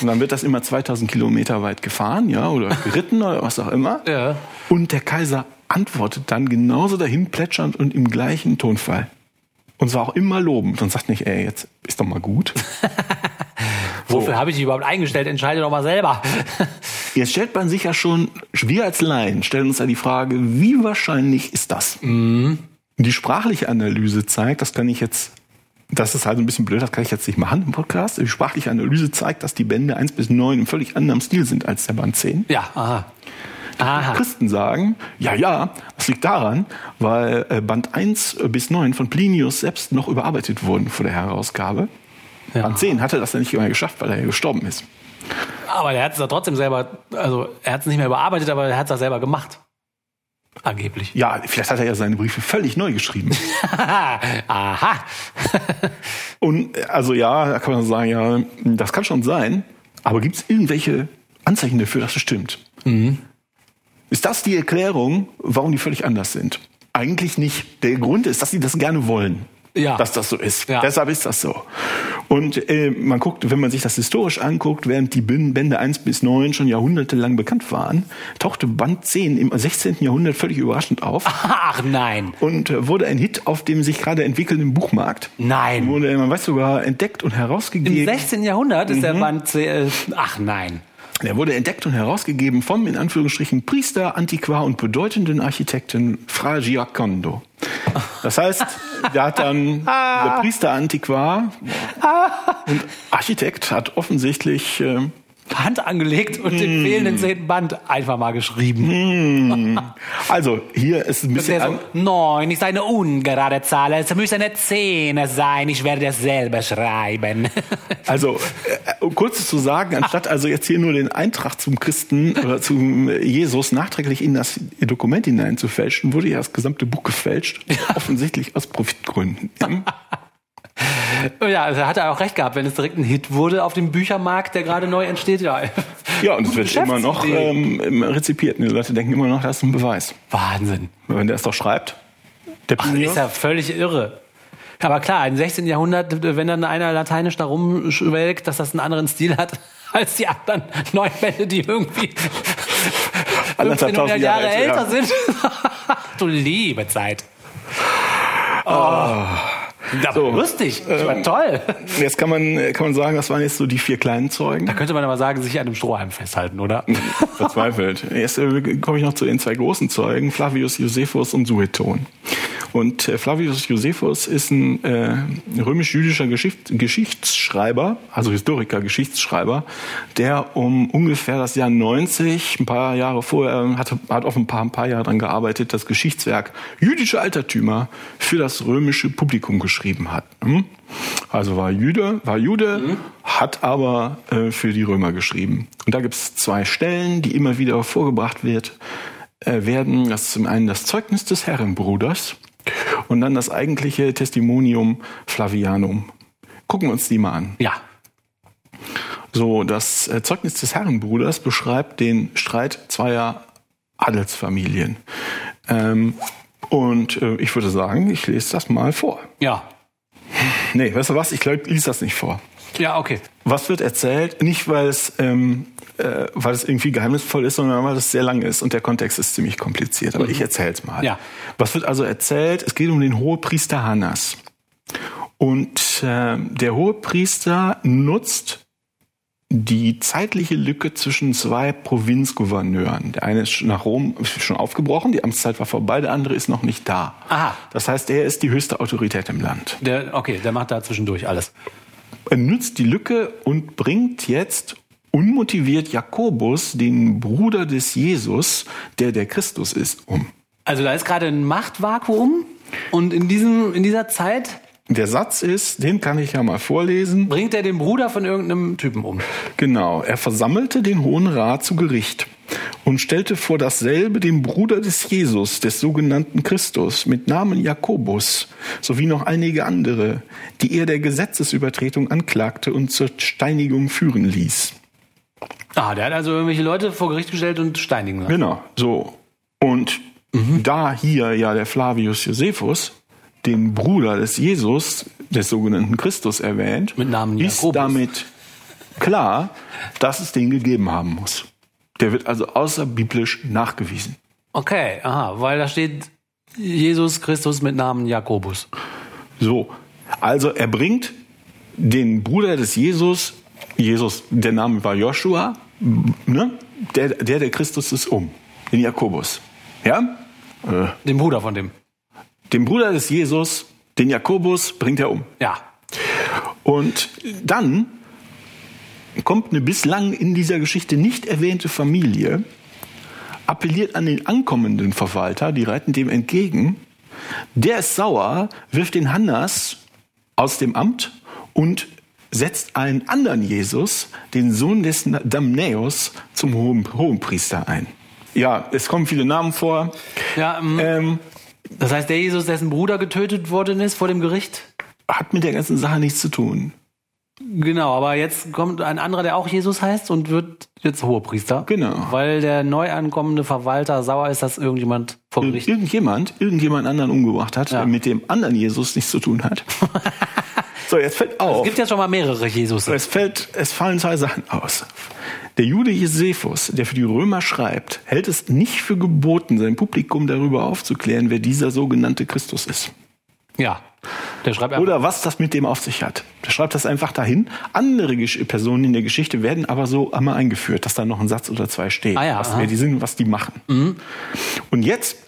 Und dann wird das immer 2000 Kilometer weit gefahren, ja, oder geritten oder was auch immer. Ja. Und der Kaiser antwortet dann genauso dahin plätschernd und im gleichen Tonfall. Und zwar auch immer lobend und sagt nicht, ey, jetzt ist doch mal gut. Wofür habe ich dich überhaupt eingestellt? Entscheide doch mal selber. Jetzt stellt man sich ja schon, wir als Laien stellen uns ja die Frage, wie wahrscheinlich ist das? Die sprachliche Analyse zeigt, das kann ich jetzt, das ist halt ein bisschen blöd, das kann ich jetzt nicht machen im Podcast. Die sprachliche Analyse zeigt, dass die Bände 1 bis 9 im völlig anderem Stil sind als der Band 10. Ja, aha. Aha. Christen sagen, ja, ja, das liegt daran, weil äh, Band 1 bis 9 von Plinius selbst noch überarbeitet wurden vor der Herausgabe. Ja. Band 10 hatte das ja nicht mehr geschafft, weil er ja gestorben ist. Aber er hat es doch trotzdem selber, also er hat es nicht mehr überarbeitet, aber er hat es selber gemacht. Angeblich. Ja, vielleicht hat er ja seine Briefe völlig neu geschrieben. Aha. Und äh, also ja, da kann man sagen, ja, das kann schon sein, aber gibt es irgendwelche Anzeichen dafür, dass es stimmt? Ist das die Erklärung, warum die völlig anders sind? Eigentlich nicht. Der Grund ist, dass sie das gerne wollen. Ja. Dass das so ist. Ja. Deshalb ist das so. Und äh, man guckt, wenn man sich das historisch anguckt, während die Bände 1 bis 9 schon jahrhundertelang bekannt waren, tauchte Band 10 im 16. Jahrhundert völlig überraschend auf Ach nein. und wurde ein Hit auf dem sich gerade entwickelnden Buchmarkt. Nein. Wurde, man weiß sogar, entdeckt und Im herausgegeben. 16. Jahrhundert ist der Band. Äh, ach nein. Der wurde entdeckt und herausgegeben vom, in Anführungsstrichen, Priester, Antiquar und bedeutenden Architekten Fra Giacondo. Das heißt, der hat dann, der Priester, Antiquar und Architekt hat offensichtlich, äh, Hand angelegt und den fehlenden zehnten Band einfach mal geschrieben. also hier ist ein bisschen, so, neun ist eine ungerade Zahl, es müsste eine Zehn sein, ich werde es selber schreiben. also äh, um kurz zu sagen, anstatt also jetzt hier nur den Eintrag zum Christen oder zum Jesus nachträglich in das Dokument hineinzufälschen, wurde ja das gesamte Buch gefälscht, offensichtlich aus Profitgründen. ja, also hat er auch recht gehabt, wenn es direkt ein Hit wurde auf dem Büchermarkt, der gerade neu entsteht, ja. Ja, und es wird immer noch ähm, rezipiert. Die Leute denken immer noch, das ist ein Beweis. Wahnsinn. Wenn der es doch schreibt, der Ach, ist ja völlig irre. Aber klar, im 16. Jahrhundert, wenn dann einer lateinisch da rumschwelgt, dass das einen anderen Stil hat als die anderen neun Bände, die irgendwie 1500 Jahre Jahre älter ja. sind. du liebe Zeit. Oh. Das So, war lustig. Das war toll. jetzt kann man, kann man sagen, das waren jetzt so die vier kleinen Zeugen. Da könnte man aber sagen, sich an einem Strohhalm festhalten, oder? Verzweifelt. Jetzt äh, komme ich noch zu den zwei großen Zeugen, Flavius Josephus und Sueton. Und äh, Flavius Josephus ist ein äh, römisch-jüdischer Geschicht Geschichtsschreiber, also Historiker, Geschichtsschreiber, der um ungefähr das Jahr 90, ein paar Jahre vorher, hat, hat auf ein paar, ein paar Jahre daran gearbeitet, das Geschichtswerk Jüdische Altertümer für das römische Publikum geschrieben hat. Hm? Also war Jude, war Jude, hat aber äh, für die Römer geschrieben. Und da gibt es zwei Stellen, die immer wieder vorgebracht wird, äh, werden. Das ist zum einen das Zeugnis des Herrenbruders und dann das eigentliche Testimonium Flavianum. Gucken wir uns die mal an. Ja. So, das äh, Zeugnis des Herrenbruders beschreibt den Streit zweier Adelsfamilien. Ähm, und äh, ich würde sagen, ich lese das mal vor. Ja. Nee, weißt du was? Ich glaub, ich lese das nicht vor. Ja, okay. Was wird erzählt? Nicht, weil es, ähm, äh, weil es irgendwie geheimnisvoll ist, sondern weil es sehr lang ist und der Kontext ist ziemlich kompliziert. Aber ich erzähle es mal. Ja. Was wird also erzählt? Es geht um den Hohepriester Hannas. Und äh, der Hohepriester nutzt die zeitliche Lücke zwischen zwei Provinzgouverneuren. Der eine ist nach Rom schon aufgebrochen, die Amtszeit war vorbei, der andere ist noch nicht da. Aha. Das heißt, er ist die höchste Autorität im Land. Der, okay, der macht da zwischendurch alles. Er nutzt die Lücke und bringt jetzt unmotiviert Jakobus, den Bruder des Jesus, der der Christus ist, um. Also da ist gerade ein Machtvakuum und in, diesem, in dieser Zeit Der Satz ist, den kann ich ja mal vorlesen. bringt er den Bruder von irgendeinem Typen um. Genau, er versammelte den Hohen Rat zu Gericht und stellte vor dasselbe den Bruder des Jesus, des sogenannten Christus, mit Namen Jakobus, sowie noch einige andere, die er der Gesetzesübertretung anklagte und zur Steinigung führen ließ. Ah, der hat also irgendwelche Leute vor Gericht gestellt und steinigen lassen. Genau, so. Und da hier ja der Flavius Josephus den Bruder des Jesus, des sogenannten Christus erwähnt, Mit Namen ist Jakobus. damit klar, dass es den gegeben haben muss. Der wird also außerbiblisch nachgewiesen. Okay, aha, weil da steht Jesus Christus mit Namen Jakobus. So, also er bringt den Bruder des Jesus, Jesus, der Name war Joshua, ne? der, der der Christus ist, um, den Jakobus. Ja? Den Bruder von dem. Den Bruder des Jesus, den Jakobus, bringt er um. Ja. Und dann kommt eine bislang in dieser Geschichte nicht erwähnte Familie, appelliert an den ankommenden Verwalter, die reiten dem entgegen. Der ist sauer, wirft den Hannas aus dem Amt und setzt einen anderen Jesus, den Sohn des Damnäus, zum hohen, Hohenpriester ein. Ja, es kommen viele Namen vor. Ja, ähm, Ähm, das heißt, der Jesus, dessen Bruder getötet worden ist vor dem Gericht? hat mit der ganzen Sache nichts zu tun. Genau, aber jetzt kommt ein anderer, der auch Jesus heißt und wird jetzt Hohepriester. Genau. Weil der neu ankommende Verwalter sauer ist, dass irgendjemand vor Gericht. irgendjemand, irgendjemand anderen umgebracht hat, Ja. der mit dem anderen Jesus nichts zu tun hat. so, jetzt fällt Es auf. gibt jetzt schon mal mehrere Jesus. Es fällt, es fallen zwei Sachen aus. Der Jude Josephus, der für die Römer schreibt, hält es nicht für geboten, sein Publikum darüber aufzuklären, wer dieser sogenannte Christus ist. Ja. Der schreibt. Oder was das mit dem auf sich hat. Der schreibt das einfach dahin. Andere Gesch Personen in der Geschichte werden aber so einmal eingeführt, dass da noch ein Satz oder zwei steht, Ah ja, was, aha. Mhm. wer die sind was die machen. Und jetzt,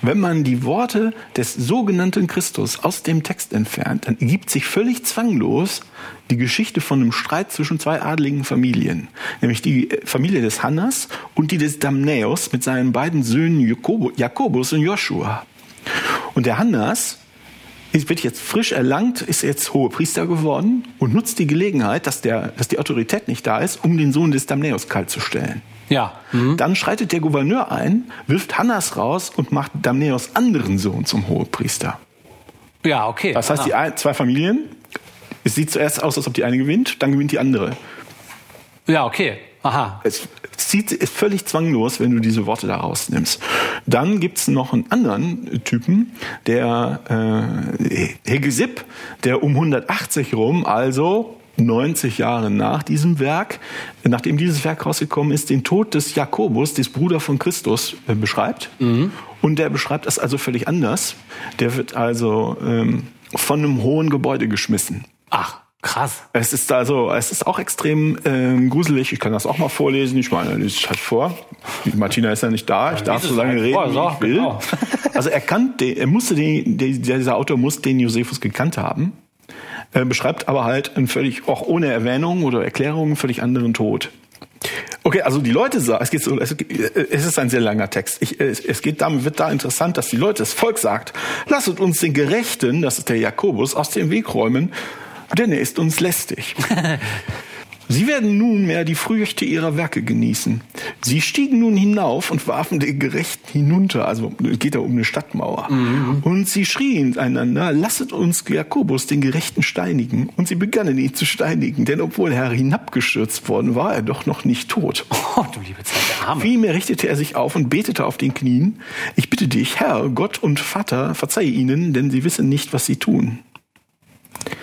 wenn man die Worte des sogenannten Christus aus dem Text entfernt, dann ergibt sich völlig zwanglos die Geschichte von einem Streit zwischen zwei adligen Familien. Nämlich die äh, Familie des Hannas und die des Damnäus mit seinen beiden Söhnen Jakobus und Joshua. Und der Hannas wird jetzt frisch erlangt, ist jetzt hohe Priester geworden und nutzt die Gelegenheit, dass, der, dass die Autorität nicht da ist, um den Sohn des Damnäus kalt zu stellen. Ja. Mhm. Dann schreitet der Gouverneur ein, wirft Hannas raus und macht Damnäus anderen Sohn zum Hohepriester. Ja, okay. Das heißt, die ein, zwei Familien, es sieht zuerst aus, als ob die eine gewinnt, dann gewinnt die andere. Ja, okay. Aha. Es zieht ist völlig zwanglos, wenn du diese Worte da rausnimmst. Dann gibt's noch einen anderen Typen, der äh, Hegesipp, der um 180 rum, also 90 Jahre nach diesem Werk, nachdem dieses Werk rausgekommen ist, den Tod des Jakobus, des Bruder von Christus, äh, beschreibt. Und der beschreibt das also völlig anders. Der wird also ähm, von einem hohen Gebäude geschmissen. Ach, krass. Es ist also, es ist auch extrem ähm, gruselig. Ich kann das auch mal vorlesen. Ich meine, lese ich halt vor. Die Martina ist ja nicht da. Ich darf so es lange reden, vor, wie ich will. genau. Also er kannte, er musste den, der- dieser Autor muss den Josephus gekannt haben. Er beschreibt aber halt einen völlig, auch ohne Erwähnung oder Erklärung, völlig anderen Tod. Okay, also die Leute sagen, es geht so, es, es ist ein sehr langer Text. Ich, es, es geht damit, wird da interessant, dass die Leute, das Volk sagt, lasset uns den Gerechten, das ist der Jakobus, aus dem Weg räumen, denn er ist uns lästig. Sie werden nunmehr die Früchte ihrer Werke genießen. Sie stiegen nun hinauf und warfen den Gerechten hinunter, also es geht da um eine Stadtmauer. Und sie schrien einander, lasset uns Jakobus, den Gerechten, steinigen. Und sie begannen ihn zu steinigen, denn obwohl er hinabgestürzt worden war, er doch noch nicht tot. Oh, du liebe Zeit, der Arme. Vielmehr richtete er sich auf und betete auf den Knien. Ich bitte dich, Herr, Gott und Vater, verzeih ihnen, denn sie wissen nicht, was sie tun.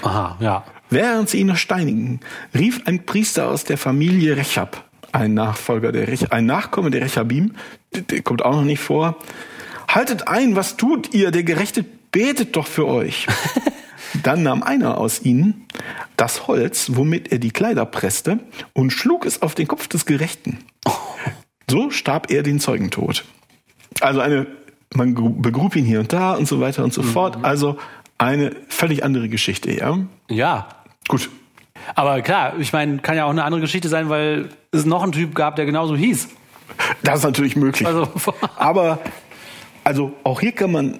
Aha, ja. Während sie ihn noch steinigen, rief ein Priester aus der Familie Rechab, ein Nachfolger der Rech, ein Nachkomme der Rechabim, der, kommt auch noch nicht vor. Haltet ein, was tut ihr? Der Gerechte betet doch für euch. Dann nahm einer aus ihnen das Holz, womit er die Kleider presste, und schlug es auf den Kopf des Gerechten. So starb er den Zeugentod. Also eine, man begrub ihn hier und da und so weiter und so fort. Also eine völlig andere Geschichte, ja. Ja. Gut. Aber klar, ich meine, kann ja auch eine andere Geschichte sein, weil es noch einen Typ gab, der genauso hieß. Das ist natürlich möglich. Also- Aber also auch hier kann man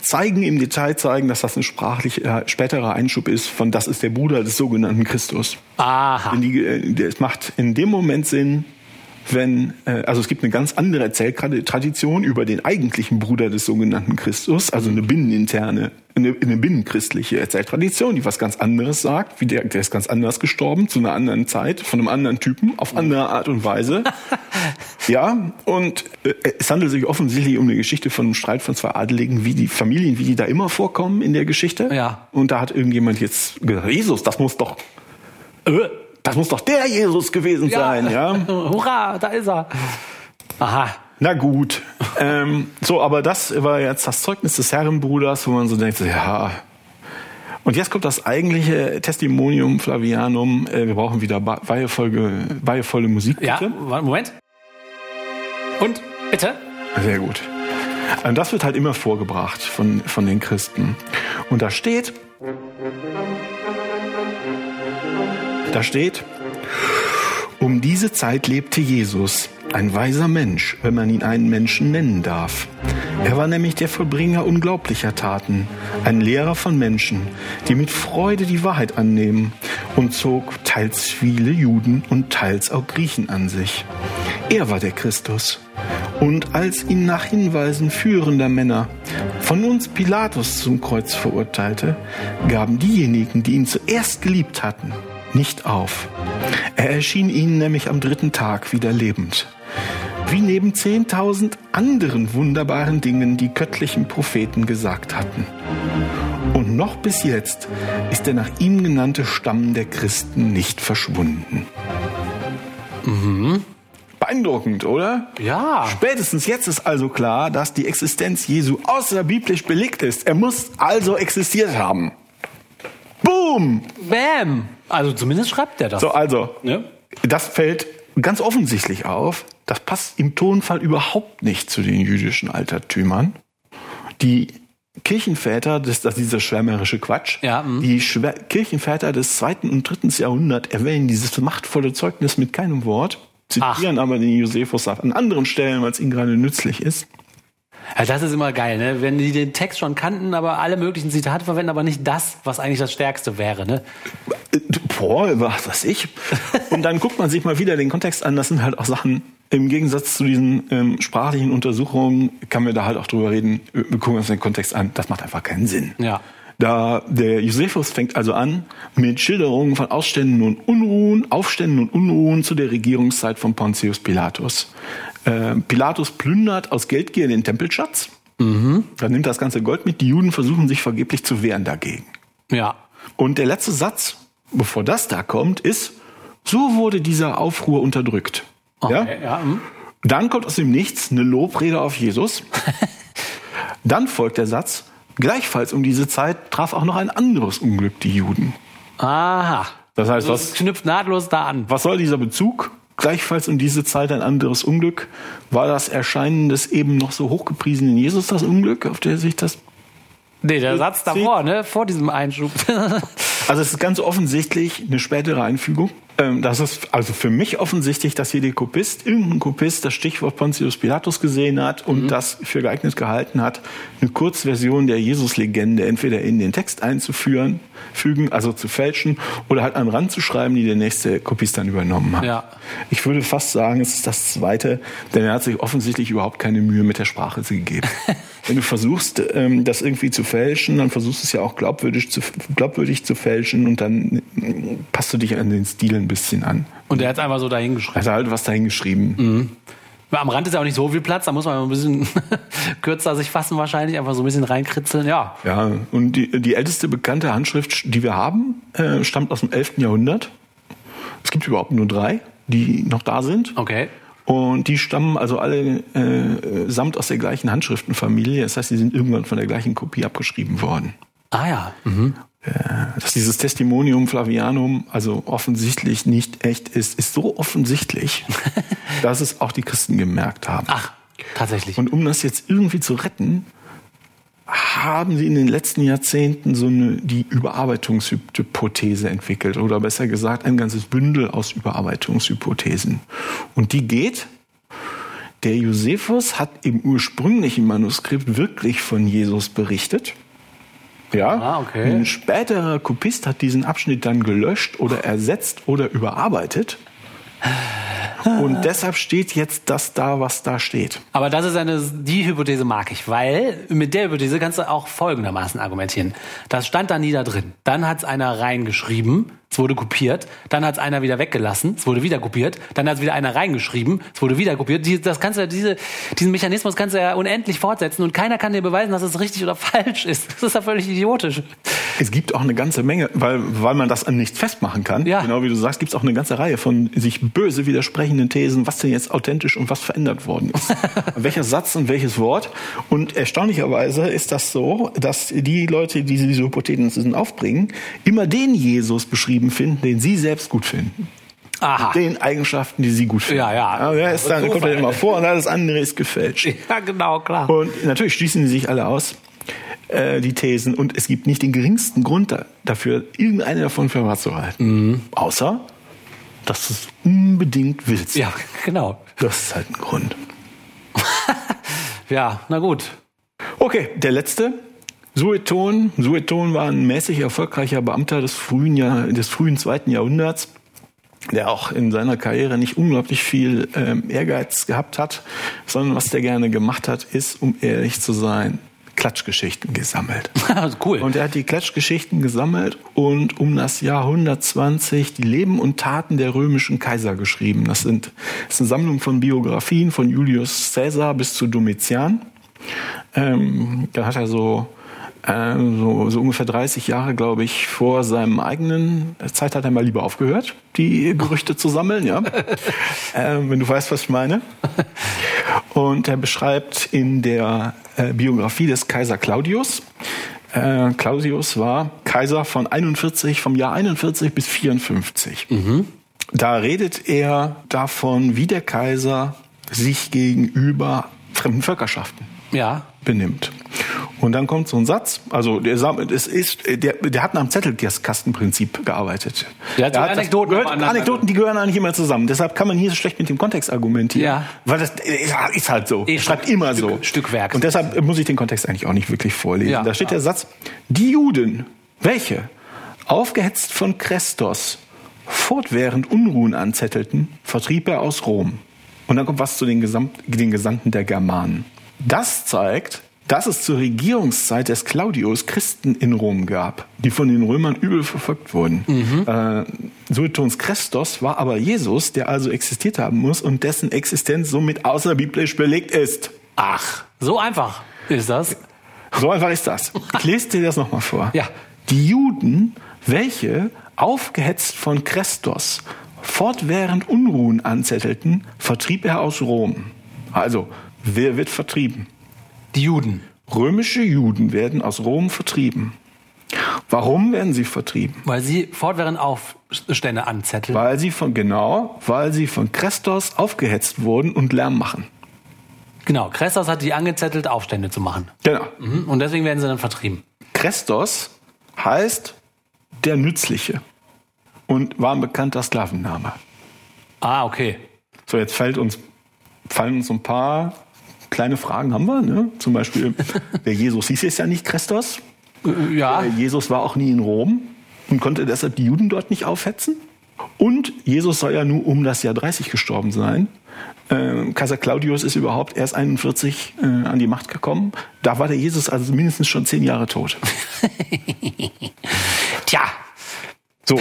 zeigen, im Detail zeigen, dass das ein sprachlich äh, späterer Einschub ist von das ist der Bruder des sogenannten Christus. Aha. Die, äh, es macht in dem Moment Sinn wenn, äh, also es gibt eine ganz andere Erzähltradition über den eigentlichen Bruder des sogenannten Christus, also eine binneninterne, eine, eine binnenchristliche Erzähltradition, die was ganz anderes sagt, wie der, der ist ganz anders gestorben, zu einer anderen Zeit, von einem anderen Typen, auf andere Art und Weise. ja, und äh, es handelt sich offensichtlich um eine Geschichte von einem Streit von zwei Adeligen, wie die Familien, wie die da immer vorkommen in der Geschichte. Ja. Und da hat irgendjemand jetzt gesagt, Jesus, das muss doch, äh, das muss doch der Jesus gewesen sein, ja. Hurra, da ist er. Aha. Na gut. ähm, so, aber das war jetzt das Zeugnis des Herrenbruders, wo man so denkt, ja. Und jetzt kommt das eigentliche Testimonium Flavianum. Äh, wir brauchen wieder weihevolle, Musik, Ja, bitte. warte, Moment. Und, bitte? Sehr gut. Und das wird halt immer vorgebracht von, von den Christen. Und da steht, da steht, um diese Zeit lebte Jesus, ein weiser Mensch, wenn man ihn einen Menschen nennen darf. Er war nämlich der Vollbringer unglaublicher Taten, ein Lehrer von Menschen, die mit Freude die Wahrheit annehmen und zog teils viele Juden und teils auch Griechen an sich. Er war der Christus. Und als ihn nach Hinweisen führender Männer von uns Pilatus zum Kreuz verurteilte, gaben diejenigen, die ihn zuerst geliebt hatten, nicht auf. Er erschien ihnen nämlich am dritten Tag wieder lebend. Wie neben zehntausend anderen wunderbaren Dingen die göttlichen Propheten gesagt hatten. Und noch bis jetzt ist der nach ihm genannte Stamm der Christen nicht verschwunden. Beeindruckend, oder? Ja. Spätestens jetzt ist also klar, dass die Existenz Jesu außerbiblisch belegt ist. Er muss also existiert haben. Boom! Bam. Also zumindest schreibt der das. So, also, Ne? das fällt ganz offensichtlich auf. Das passt im Tonfall überhaupt nicht zu den jüdischen Altertümern. Die Kirchenväter, das, das ist dieser schwärmerische Quatsch, Ja, mhm. die Schwär Kirchenväter des zweiten und dritten Jahrhunderts erwähnen dieses machtvolle Zeugnis mit keinem Wort, zitieren aber den Josephus an anderen Stellen, weil es ihnen gerade nützlich ist. Ja, das ist immer geil, ne? Wenn die den Text schon kannten, aber alle möglichen Zitate verwenden, aber nicht das, was eigentlich das Stärkste wäre, ne? Boah, was weiß ich. Und dann guckt man sich mal wieder den Kontext an. Das sind halt auch Sachen, im Gegensatz zu diesen ähm, sprachlichen Untersuchungen, kann man da halt auch drüber reden. Wir gucken uns den Kontext an. Das macht einfach keinen Sinn. Ja. Da der Josephus fängt also an mit Schilderungen von Ausständen und Unruhen, Aufständen und Unruhen zu der Regierungszeit von Pontius Pilatus. Äh, Pilatus plündert aus Geldgier den Tempelschatz. Dann nimmt das ganze Gold mit. Die Juden versuchen sich vergeblich zu wehren dagegen. Ja. Und der letzte Satz, bevor das da kommt, ist, so wurde dieser Aufruhr unterdrückt. Ja? Okay, ja. hm. Dann kommt aus dem Nichts eine Lobrede auf Jesus. Dann folgt der Satz, gleichfalls um diese Zeit traf auch noch ein anderes Unglück die Juden. Aha. Das heißt, Das was, knüpft nahtlos da an. was soll dieser Bezug? Gleichfalls um diese Zeit ein anderes Unglück. War das Erscheinen des eben noch so hochgepriesenen Jesus das Unglück, auf der sich das Nee, der Satz davor, ne? Vor diesem Einschub. Also es ist ganz offensichtlich eine spätere Einfügung. Ähm, Das ist also für mich offensichtlich, dass hier der Kopist, irgendein Kopist, das Stichwort Pontius Pilatus gesehen hat und das für geeignet gehalten hat, eine Kurzversion der Jesus-Legende entweder in den Text einzuführen, fügen, also zu fälschen, oder halt an Rand zu schreiben, die der nächste Kopist dann übernommen hat. Ja. Ich würde fast sagen, es ist das Zweite, denn er hat sich offensichtlich überhaupt keine Mühe mit der Sprache gegeben. Wenn du versuchst, ähm, das irgendwie zu fälschen, dann versuchst du es ja auch glaubwürdig zu, glaubwürdig zu fälschen und dann äh, passt du dich an den Stil ein bisschen an. Und er hat einfach so dahingeschrieben. Also halt was dahin geschrieben. Am Rand ist ja auch nicht so viel Platz, da muss man ein bisschen kürzer sich fassen wahrscheinlich, einfach so ein bisschen reinkritzeln. Ja. Ja, und die, die älteste bekannte Handschrift, die wir haben, äh, stammt aus dem 11. Jahrhundert. Es gibt überhaupt nur drei, die noch da sind. Okay. Und die stammen also alle äh, samt aus der gleichen Handschriftenfamilie. Das heißt, die sind irgendwann von der gleichen Kopie abgeschrieben worden. Ah ja. Mhm. Dass dieses Testimonium Flavianum also offensichtlich nicht echt ist, ist so offensichtlich, dass es auch die Christen gemerkt haben. Ach, tatsächlich. Und um das jetzt irgendwie zu retten, haben sie in den letzten Jahrzehnten so eine, die Überarbeitungshypothese entwickelt. Oder besser gesagt, ein ganzes Bündel aus Überarbeitungshypothesen. Und die geht, der Josephus hat im ursprünglichen Manuskript wirklich von Jesus berichtet. Ja, Ah, okay. ein späterer Kopist hat diesen Abschnitt dann gelöscht oder ersetzt oder überarbeitet. Und deshalb steht jetzt das da, was da steht. Aber das ist eine, die Hypothese mag ich, weil mit der Hypothese kannst du auch folgendermaßen argumentieren. Das stand da nie da drin. Dann hat es einer reingeschrieben, es wurde kopiert, dann hat es einer wieder weggelassen, es wurde wieder kopiert, dann hat es wieder einer reingeschrieben, es wurde wieder kopiert. Die, das kannst du, diese, diesen Mechanismus kannst du ja unendlich fortsetzen und keiner kann dir beweisen, dass es richtig oder falsch ist. Das ist ja völlig idiotisch. Es gibt auch eine ganze Menge, weil, weil man das an nichts festmachen kann. Ja. Genau wie du sagst, gibt es auch eine ganze Reihe von sich böse widersprechenden Thesen, was denn jetzt authentisch und was verändert worden ist. Welcher Satz und welches Wort. Und erstaunlicherweise ist das so, dass die Leute, die diese Hypothesen aufbringen, immer den Jesus beschrieben finden, den sie selbst gut finden. Aha. Den Eigenschaften, die sie gut finden. Ja, ja. Der ist dann, kommt dann immer vor und alles andere ist gefälscht. Ja, genau, klar. Und natürlich schließen sie sich alle aus, äh, die Thesen. Und es gibt nicht den geringsten Grund da, dafür, irgendeine davon für wahr zu halten. Außer, dass du es unbedingt willst. Ja, genau. Das ist halt ein Grund. Ja, na gut. Okay, der letzte. Sueton. Sueton war ein mäßig erfolgreicher Beamter des frühen, Jahr, des frühen zweiten Jahrhunderts, der auch in seiner Karriere nicht unglaublich viel ähm, Ehrgeiz gehabt hat, sondern was der gerne gemacht hat, ist, um ehrlich zu sein, Klatschgeschichten gesammelt. cool. Und er hat die Klatschgeschichten gesammelt und um das Jahr 120 die Leben und Taten der römischen Kaiser geschrieben. Das, sind, das ist eine Sammlung von Biografien von Julius Caesar bis zu Domitian. Ähm, da hat er so, äh, so, so ungefähr 30 Jahre, glaube ich, vor seinem eigenen Zeit hat er mal lieber aufgehört, die Gerüchte zu sammeln, ja. ähm, wenn du weißt, was ich meine. Und er beschreibt in der äh, Biografie des Kaiser Claudius, äh, Claudius war Kaiser von 41, vom Jahr 41 bis 54. Da redet er davon, wie der Kaiser sich gegenüber fremden Völkerschaften Ja. benimmt. Und dann kommt so ein Satz, also der, es ist, der, der hat nach dem Zettelkastenprinzip gearbeitet. Der hat so das- Anekdoten gehört, Anekdoten, die gehören eigentlich immer zusammen. Deshalb kann man hier so schlecht mit dem Kontext argumentieren. Ja. Weil das ist ist halt so. Er schreibt immer Stück- so. Stückwerk. Und deshalb muss ich den Kontext eigentlich auch nicht wirklich vorlesen. Ja, da steht klar. der Satz, die Juden, welche, aufgehetzt von Christos, fortwährend Unruhen anzettelten, vertrieb er aus Rom. Und dann kommt was zu den, Gesamt, den Gesandten der Germanen. Das zeigt, dass es zur Regierungszeit des Claudius Christen in Rom gab, die von den Römern übel verfolgt wurden. Äh, Suetons Christos war aber Jesus, der also existiert haben muss und dessen Existenz somit außerbiblisch belegt ist. Ach, so einfach ist das. So einfach ist das. Ich lese dir das nochmal vor. Ja. Die Juden, welche aufgehetzt von Christos fortwährend Unruhen anzettelten, vertrieb er aus Rom. Also, wer wird vertrieben? Die Juden. Römische Juden werden aus Rom vertrieben. Warum werden sie vertrieben? Weil sie fortwährend Aufstände anzetteln. Weil sie von, genau, weil sie von Christos aufgehetzt wurden und Lärm machen. Genau, Krestos hat die angezettelt, Aufstände zu machen. Genau. Mhm. Und deswegen werden sie dann vertrieben. Christos heißt der Nützliche und war ein bekannter Sklavenname. Ah, okay. So, jetzt fällt uns, fallen uns ein paar kleine Fragen haben wir. Ne? Zum Beispiel, der Jesus hieß es ja nicht Christos. Äh, Ja, Äh, Jesus war auch nie in Rom und konnte deshalb die Juden dort nicht aufhetzen. Und Jesus soll ja nur um das Jahr 30 gestorben sein. Ähm, Kaiser Claudius ist überhaupt erst 41 äh, an die Macht gekommen. Da war der Jesus also mindestens schon zehn Jahre tot. tja, So.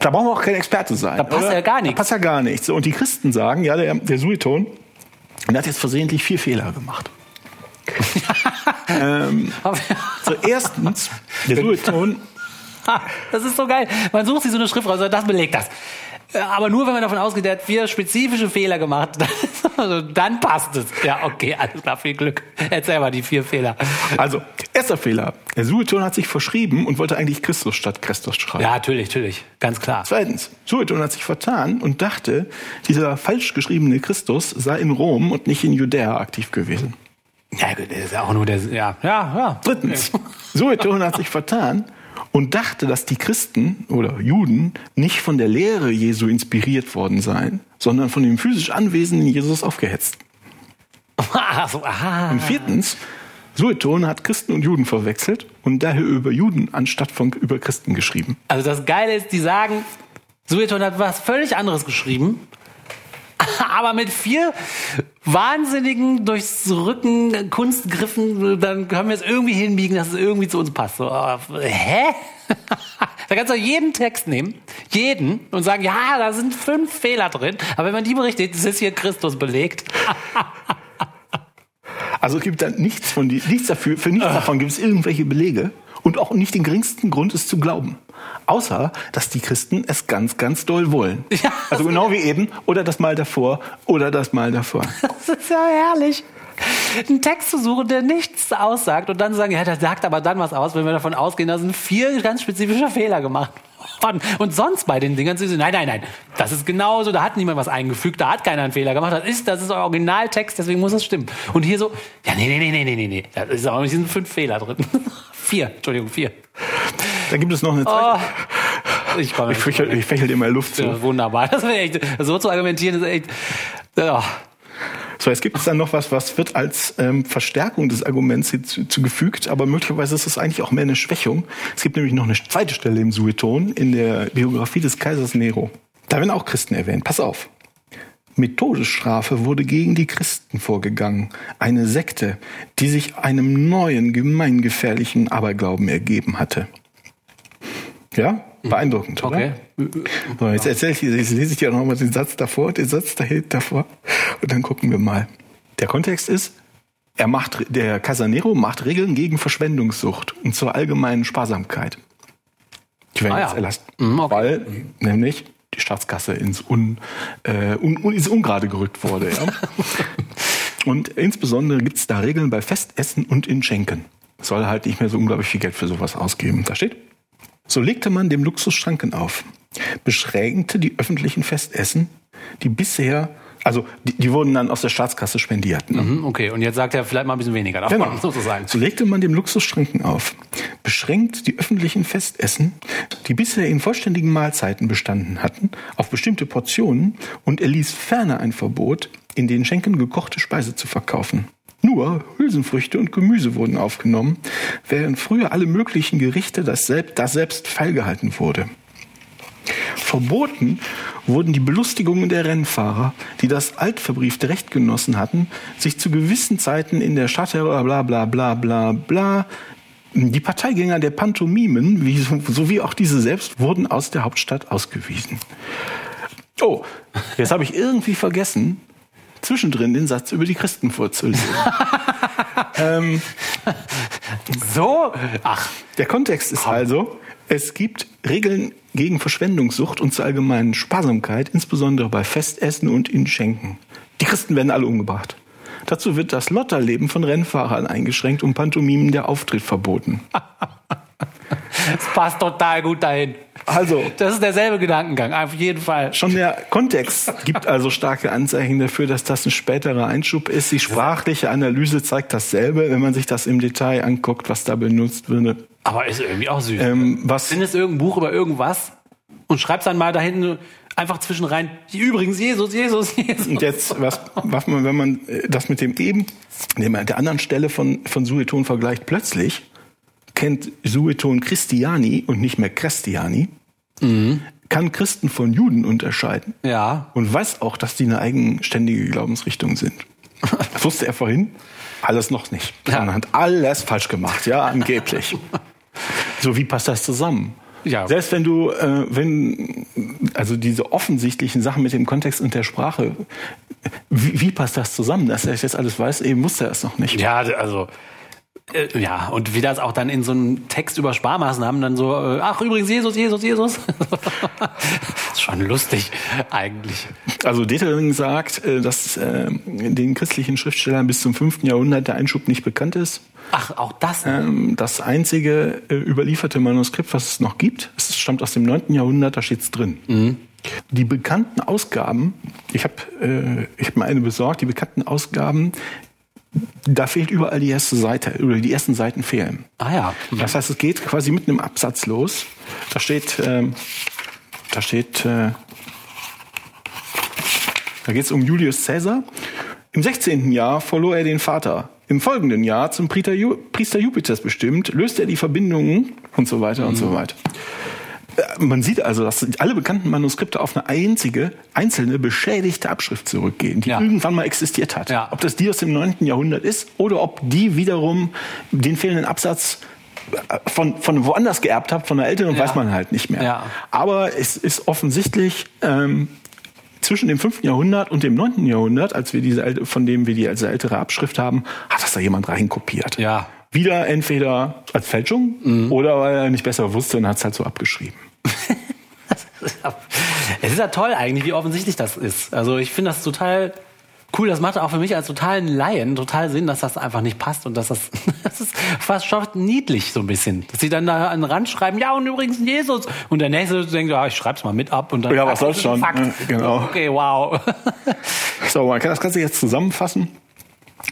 da brauchen wir auch kein Experte sein. Da passt oder? ja gar nichts. Da passt ja gar nichts. Und die Christen sagen, ja, der, der Sueton, der hat jetzt versehentlich vier Fehler gemacht. ähm, so, erstens, der Sueton, das ist so geil. Man sucht sich so eine Schrift raus, das belegt das. Äh, Aber nur wenn man davon ausgeht, der hat vier spezifische Fehler gemacht, also dann passt es. Ja, okay, alles klar, viel Glück. Erzähl mal die vier Fehler. also, erster Fehler. Der Sueton hat sich verschrieben und wollte eigentlich Christus statt Christus schreiben. Ja, natürlich, natürlich, ganz klar. Zweitens, Sueton hat sich vertan und dachte, dieser falsch geschriebene Christus sei in Rom und nicht in Judäa aktiv gewesen. Ja, gut, das ist ja auch nur der, ja, ja, ja. Drittens, Sueton hat sich vertan und dachte, dass die Christen oder Juden nicht von der Lehre Jesu inspiriert worden seien, sondern von dem physisch anwesenden Jesus aufgehetzt. Und viertens, Sueton hat Christen und Juden verwechselt und daher über Juden anstatt von über Christen geschrieben. Also das Geile ist, die sagen, Sueton hat was völlig anderes geschrieben. Aber mit vier wahnsinnigen durchs Rücken Kunstgriffen, dann können wir es irgendwie hinbiegen, dass es irgendwie zu uns passt. So, äh, hä? da kannst du jeden Text nehmen, jeden, und sagen, ja, da sind fünf Fehler drin. Aber wenn man die berichtet, das ist hier Christus belegt. Also es gibt da nichts von die, nichts dafür, für nichts davon gibt es irgendwelche Belege und auch nicht den geringsten Grund, es zu glauben. Außer, dass die Christen es ganz, ganz doll wollen. Ja. Also genau wie eben, oder das Mal davor, oder das Mal davor. Das ist ja herrlich. Einen Text zu suchen, der nichts aussagt und dann zu sagen, ja, der sagt aber dann was aus, wenn wir davon ausgehen, da sind vier ganz spezifische Fehler gemacht worden. Und sonst bei den Dingern nein, nein, nein, das ist genauso, da hat niemand was eingefügt, da hat keiner einen Fehler gemacht, das ist, das ist euer Originaltext, deswegen muss es stimmen. Und hier so, ja, nee, nee, nee, nee, nee, nee, nee, da ist aber, sind fünf Fehler drin. vier, Entschuldigung, vier. Dann gibt es noch eine zweite. Oh, ich Ich fächel, ich fächel dir mal Luft zu. ja, wunderbar. Das wäre echt, so zu argumentieren ist echt, ja. So, jetzt gibt es dann noch was, was wird als ähm, Verstärkung des Arguments hinzugefügt, aber möglicherweise ist es eigentlich auch mehr eine Schwächung. Es gibt nämlich noch eine zweite Stelle im Sueton in der Biografie des Kaisers Nero. Da werden auch Christen erwähnt. Pass auf. Mit Todesstrafe wurde gegen die Christen vorgegangen. Eine Sekte, die sich einem neuen, gemeingefährlichen Aberglauben ergeben hatte. Ja, beeindruckend, oder? Okay. So, jetzt erzähle ich, jetzt lese ich dir noch mal den Satz davor, den Satz davor, und dann gucken wir mal. Der Kontext ist, er macht, der Casanero macht Regeln gegen Verschwendungssucht und zur allgemeinen Sparsamkeit. Die werden Ah, ja. jetzt erlassen, Mhm, okay. weil nämlich die Staatskasse ins, Un, äh, un, un, ins Ungerade gerückt wurde. Ja? und insbesondere gibt es da Regeln bei Festessen und in Schenken. Soll halt nicht mehr so unglaublich viel Geld für sowas ausgeben. Da steht, so legte man dem Luxus Schranken auf, beschränkte die öffentlichen Festessen, die bisher, also die, die wurden dann aus der Staatskasse spendiert. Ne? Hm, Okay, und jetzt sagt er vielleicht mal ein bisschen weniger davon, Genau. sozusagen. So legte man dem Luxus Schranken auf, beschränkt die öffentlichen Festessen, die bisher in vollständigen Mahlzeiten bestanden hatten, auf bestimmte Portionen und erließ ferner ein Verbot, in den Schenken gekochte Speise zu verkaufen. Nur Hülsenfrüchte und Gemüse wurden aufgenommen, während früher alle möglichen Gerichte das selbst, das selbst feilgehalten wurde. Verboten wurden die Belustigungen der Rennfahrer, die das altverbriefte Recht genossen hatten, sich zu gewissen Zeiten in der Stadt bla bla bla bla bla die Parteigänger der Pantomimen, wie, sowie auch diese selbst, wurden aus der Hauptstadt ausgewiesen. Oh, jetzt habe ich irgendwie vergessen, zwischendrin den Satz über die Christen vorzulesen. So? Ach, Der Kontext ist also, es gibt Regeln gegen Verschwendungssucht und zur allgemeinen Sparsamkeit, insbesondere bei Festessen und in Schenken. Die Christen werden alle umgebracht. Dazu wird das Lotterleben von Rennfahrern eingeschränkt und Pantomimen der Auftritt verboten. es passt total gut dahin. Also, Das ist derselbe Gedankengang, auf jeden Fall. schon der Kontext gibt also starke Anzeichen dafür, dass das ein späterer Einschub ist. Die sprachliche Analyse zeigt dasselbe, wenn man sich das im Detail anguckt, was da benutzt wird. Aber ist irgendwie auch süß. Ähm, was Findest irgendein Buch über irgendwas und schreibst dann mal da hinten einfach zwischen rein, übrigens Jesus, Jesus, Jesus. Und jetzt, was, was man, wenn man äh, das mit dem eben, dem, der anderen Stelle von, von Sueton vergleicht, plötzlich kennt Sueton Christiani und nicht mehr Christiani, kann Christen von Juden unterscheiden Ja. und weiß auch, dass die eine eigenständige Glaubensrichtung sind. Das wusste er vorhin alles noch nicht. Ja. Man hat alles falsch gemacht, ja, angeblich. so, wie passt das zusammen? Ja. Selbst wenn du, äh, wenn, also diese offensichtlichen Sachen mit dem Kontext und der Sprache, wie, wie passt das zusammen? Dass er das jetzt alles weiß, eben wusste er es noch nicht. Ja, also. Äh, ja, und wie das auch dann in so einem Text über Sparmaßnahmen dann so, äh, ach übrigens, Jesus, Jesus, Jesus. ist schon lustig, eigentlich. Also Detering sagt, äh, dass äh, den christlichen Schriftstellern bis zum 5. Jahrhundert der Einschub nicht bekannt ist. Ach, auch das. Ähm, das einzige äh, überlieferte Manuskript, was es noch gibt, es stammt aus dem 9. Jahrhundert, da steht's drin. Die bekannten Ausgaben, ich habe äh, ich hab mir eine besorgt, die bekannten Ausgaben, da fehlt überall die erste Seite, oder die ersten Seiten fehlen. Ah ja. Das heißt, es geht quasi mit einem Absatz los. Da steht, ähm, da steht, äh, da geht es um Julius Caesar. Im 16. Jahr verlor er den Vater. Im folgenden Jahr zum Priester, Ju Priester Jupiters bestimmt, löste er die Verbindungen und so weiter und so weiter. Äh, man sieht also, dass alle bekannten Manuskripte auf eine einzige, einzelne, beschädigte Abschrift zurückgehen, die Ja. irgendwann mal existiert hat. Ja. Ob das die aus dem 9. Jahrhundert ist oder ob die wiederum den fehlenden Absatz äh, von, von woanders geerbt hat, von der älteren, Ja. weiß man halt nicht mehr. Ja. Aber es ist offensichtlich ähm, zwischen dem 5. Jahrhundert und dem 9. Jahrhundert, als wir diese von dem wir die als ältere Abschrift haben, hat das da jemand reinkopiert. Ja. Mhm. Wieder entweder als Fälschung oder weil er nicht besser wusste und hat es halt so abgeschrieben. Es ist ja toll eigentlich, wie offensichtlich das ist. Also ich finde das total cool. Das macht auch für mich als totalen Laien total Sinn, dass das einfach nicht passt und dass das, das ist fast schon niedlich so ein bisschen. Dass sie dann da an den Rand schreiben, ja und übrigens Jesus. Und der Nächste denkt, ja, ich schreib's mal mit ab und dann Ja, was soll's schon. Fakt. Genau. Okay, wow. So, man kann das Ganze jetzt zusammenfassen,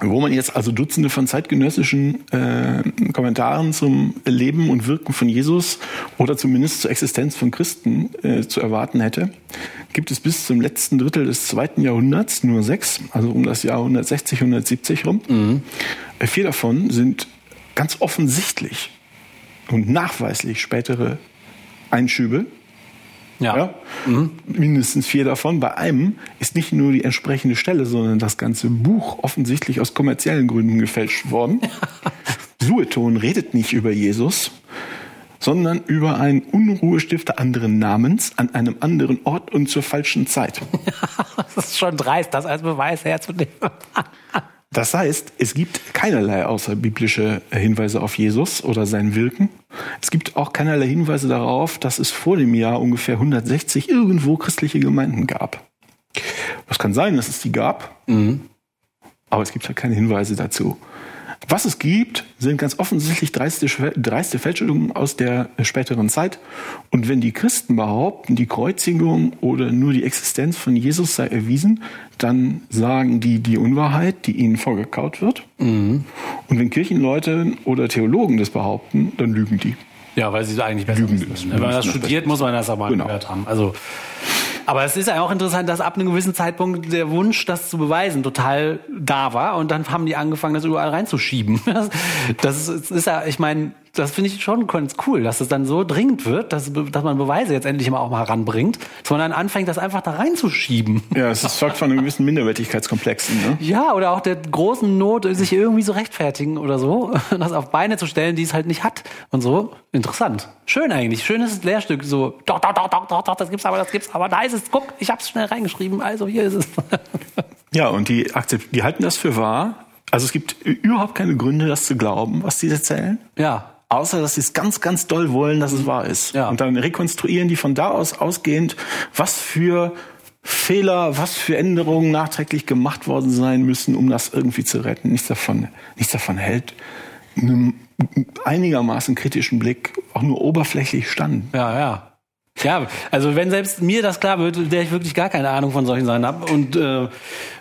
wo man jetzt also Dutzende von zeitgenössischen äh, Kommentaren zum Leben und Wirken von Jesus oder zumindest zur Existenz von Christen äh, zu erwarten hätte, gibt es bis zum letzten Drittel des zweiten Jahrhunderts nur sechs, also um das Jahr 160, 170 rum. Äh, Vier davon sind ganz offensichtlich und nachweislich spätere Einschübe Ja. ja? Mindestens vier davon. Bei einem ist nicht nur die entsprechende Stelle, sondern das ganze Buch offensichtlich aus kommerziellen Gründen gefälscht worden. Sueton redet nicht über Jesus, sondern über einen Unruhestifter anderen Namens an einem anderen Ort und zur falschen Zeit. Das ist schon dreist, das als Beweis herzunehmen. Das heißt, es gibt keinerlei außerbiblische Hinweise auf Jesus oder sein Wirken. Es gibt auch keinerlei Hinweise darauf, dass es vor dem Jahr ungefähr 160 irgendwo christliche Gemeinden gab. Das kann sein, dass es die gab, aber es gibt halt keine Hinweise dazu. Was es gibt, sind ganz offensichtlich dreiste, dreiste Fälschungen aus der späteren Zeit. Und wenn die Christen behaupten, die Kreuzigung oder nur die Existenz von Jesus sei erwiesen, dann sagen die die Unwahrheit, die ihnen vorgekaut wird. Und wenn Kirchenleute oder Theologen das behaupten, dann lügen die. Ja, weil sie eigentlich besser Lügen wissen. müssen. Wenn man das studiert, muss man das auch mal Genau. gehört haben. Also, aber es ist ja auch interessant, dass ab einem gewissen Zeitpunkt der Wunsch, das zu beweisen, total da war. Und dann haben die angefangen, das überall reinzuschieben. Das, ist ja, ich meine, das finde ich schon ganz cool, dass es dann so dringend wird, dass, dass man Beweise jetzt endlich mal auch mal ranbringt, dass man dann anfängt, das einfach da reinzuschieben. Ja, es ist- folgt von einem gewissen Minderwertigkeitskomplexen. Ne? Ja, oder auch der großen Not, sich irgendwie so rechtfertigen oder so, das auf Beine zu stellen, die es halt nicht hat und so. Interessant. Schön eigentlich. Schönes Lehrstück. So, doch, doch, doch, doch, doch, doch, das gibt's aber, das gibt's aber. Da ist es. Guck, ich hab's schnell reingeschrieben. Also hier ist es. Ja, und die, akzept- die halten das für wahr. Also es gibt überhaupt keine Gründe, das zu glauben, was sie erzählen. ja. Außer, dass sie es ganz, ganz doll wollen, dass es wahr ist. Ja. Und dann rekonstruieren die von da aus ausgehend, was für Fehler, was für Änderungen nachträglich gemacht worden sein müssen, um das irgendwie zu retten. Nichts davon, nichts davon hält einem einigermaßen kritischen Blick auch nur oberflächlich stand. Ja, ja. Ja, also wenn selbst mir das klar wird, der ich wirklich gar keine Ahnung von solchen Sachen habe und äh,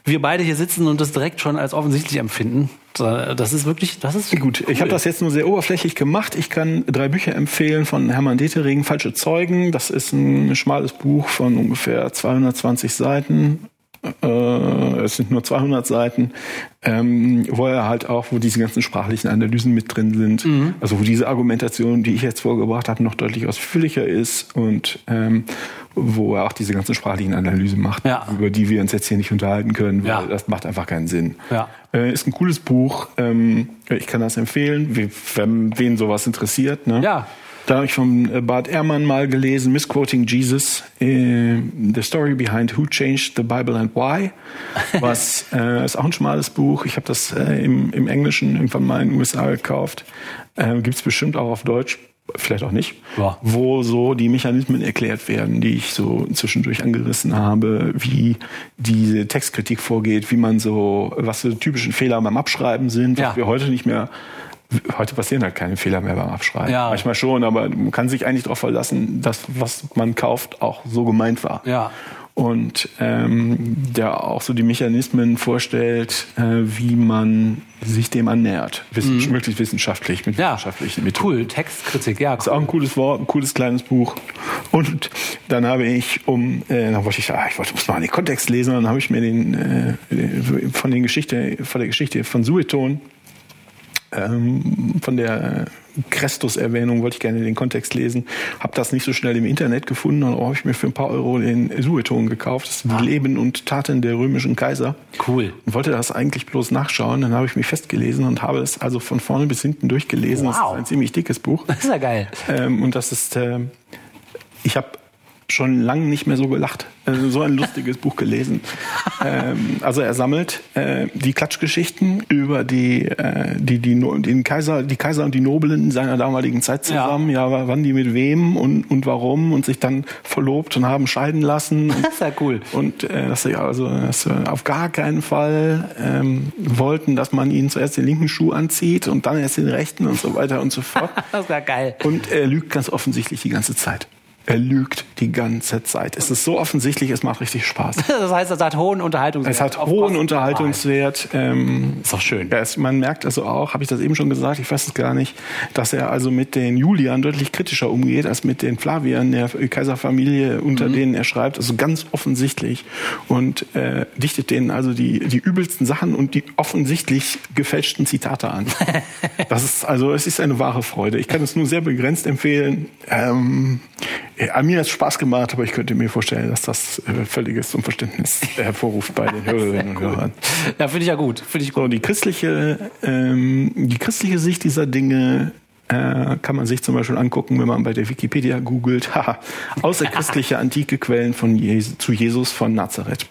wir beide hier sitzen und das direkt schon als offensichtlich empfinden, da- das ist wirklich, das ist Gut, ich habe das jetzt nur sehr oberflächlich gemait. Ich kann drei Bücher empfehlen von Hermann Detering, Falsche Zeugen. Das ist ein schmales Buch von ungefähr 220 Seiten. Äh, es sind nur 200 Seiten, ähm, wo er halt auch, wo diese ganzen sprachlichen Analysen mit drin sind. Also wo diese Argumentation, die ich jetzt vorgebracht habe, noch deutlich ausführlicher ist und ähm, wo er auch diese ganzen sprachlichen Analysen macht, Ja. über die wir uns jetzt hier nicht unterhalten können, weil Ja. das macht einfach keinen Sinn. Ja. Äh, ist ein cooles Buch. Ähm, ich kann das empfehlen, wenn wen sowas interessiert. Ne? Ja. Da habe ich von äh, Bart Ehrmann mal gelesen, Misquoting Jesus, äh, The Story Behind Who Changed the Bible and Why. Was äh, ist auch ein schmales Buch. Ich habe das äh, im, im Englischen irgendwann mal in den USA gekauft. Äh, Gibt es bestimmt auch auf Deutsch, vielleicht auch nicht. Ja. Wo so die Mechanismen erklärt werden, die ich so zwischendurch angerissen habe, wie diese Textkritik vorgeht, wie man so, was so typischen Fehler beim Abschreiben sind, was Ja. wir heute nicht mehr Heute passieren halt keine Fehler mehr beim Abschreiben. Ja. Manchmal schon, aber man kann sich eigentlich darauf verlassen, dass was man kauft auch so gemeint war. Ja. Und ähm, der auch so die Mechanismen vorstellt, äh, wie man sich dem annähert. Wissen, Möglichst wissenschaftlich, mit Mhm. ja. wissenschaftlichen Methoden. Cool, Textkritik, ja. Das ist auch ein cooles Wort, ein cooles kleines Buch. Und dann habe ich, um, äh, dann wollte ich, ah, ich wollte, muss mal den Kontext lesen, dann habe ich mir den, äh, von den Geschichte, von der Geschichte von Sueton ähm, von der Christus-Erwähnung wollte ich gerne den Kontext lesen. Habe das nicht so schnell im Internet gefunden und habe ich mir für ein paar Euro den Sueton gekauft. Das sind die Leben und Taten der römischen Kaiser. Cool. Und wollte das eigentlich bloß nachschauen. Dann habe ich mich festgelesen und habe es also von vorne bis hinten durchgelesen. Wow. Das ist ein ziemlich dickes Buch. Das ist ja geil. Ähm, und das ist, äh, ich habe schon lange nicht mehr so gelacht. Also so ein lustiges Buch gelesen. Ähm, also er sammelt äh, die Klatschgeschichten über die, äh, die, die, No- den Kaiser, die Kaiser und die Nobelen seiner damaligen Zeit zusammen. Ja, wann die mit wem und, und warum und sich dann verlobt und haben scheiden lassen. Und, Das ist ja cool. und äh, dass sie also dass sie auf gar keinen Fall ähm, wollten, dass man ihnen zuerst den linken Schuh anzieht und dann erst den rechten und so weiter und so fort. Das ist ja geil. Und er lügt ganz offensichtlich die ganze Zeit. Er lügt die ganze Zeit. Es ist so offensichtlich, es macht richtig Spaß. Das heißt, es hat hohen Unterhaltungswert. Es hat hohen Unterhaltungswert. Ähm, Ist doch schön. es, man merkt also auch, habe ich das eben schon gesagt, ich weiß es gar nicht, dass er also mit den Julian deutlich kritischer umgeht als mit den Flaviern der Kaiserfamilie, unter Mhm. denen er schreibt. Also ganz offensichtlich. Und äh, dichtet denen also die, die übelsten Sachen und die offensichtlich gefälschten Zitate an. das ist also, es ist eine wahre Freude. Ich kann es nur sehr begrenzt empfehlen. Ähm, ja, mir hat es Spaß gemacht, aber ich könnte mir vorstellen, dass das äh, völliges Unverständnis hervorruft bei den Hörerinnen und Hörern. Ja, finde ich ja gut. Finde ich gut. So, die christliche, ähm, die christliche Sicht dieser Dinge äh, kann man sich zum Beispiel angucken, wenn man bei der Wikipedia googelt. Haha, außerchristliche antike Quellen von Jes zu Jesus von Nazareth.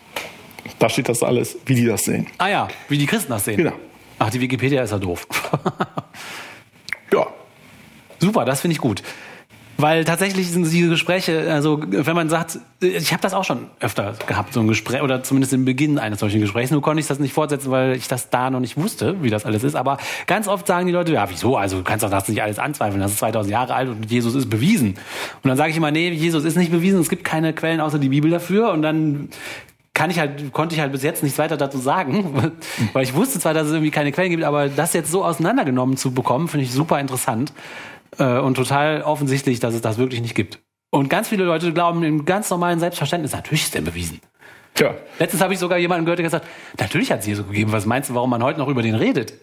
Da steht das alles, wie die das sehen. Ah ja, wie die Christen das sehen. Genau. Ach, die Wikipedia ist ja doof. Ja, Super, das finde ich gut. Weil tatsächlich sind diese Gespräche, also wenn man sagt, ich habe das auch schon öfter gehabt, so ein Gespräch, oder zumindest im Beginn eines solchen Gesprächs. Nur konnte ich das nicht fortsetzen, weil ich das da noch nicht wusste, wie das alles ist. Aber ganz oft sagen die Leute, ja, wieso? Also du kannst doch das nicht alles anzweifeln. Das ist 2000 Jahre alt und Jesus ist bewiesen. Und dann sage ich immer, nee, Jesus ist nicht bewiesen. Es gibt keine Quellen außer die Bibel dafür. Und dann kann ich halt, konnte ich halt bis jetzt nichts weiter dazu sagen, weil ich wusste zwar, dass es irgendwie keine Quellen gibt, aber das jetzt so auseinandergenommen zu bekommen, finde ich super interessant äh, und total offensichtlich, dass es das wirklich nicht gibt. Und ganz viele Leute glauben im ganz normalen Selbstverständnis, natürlich ist der bewiesen. tja. Letztens habe ich sogar jemanden gehört, der gesagt hat, natürlich hat es Jesus gegeben. Was meinst du, warum man heute noch über den redet?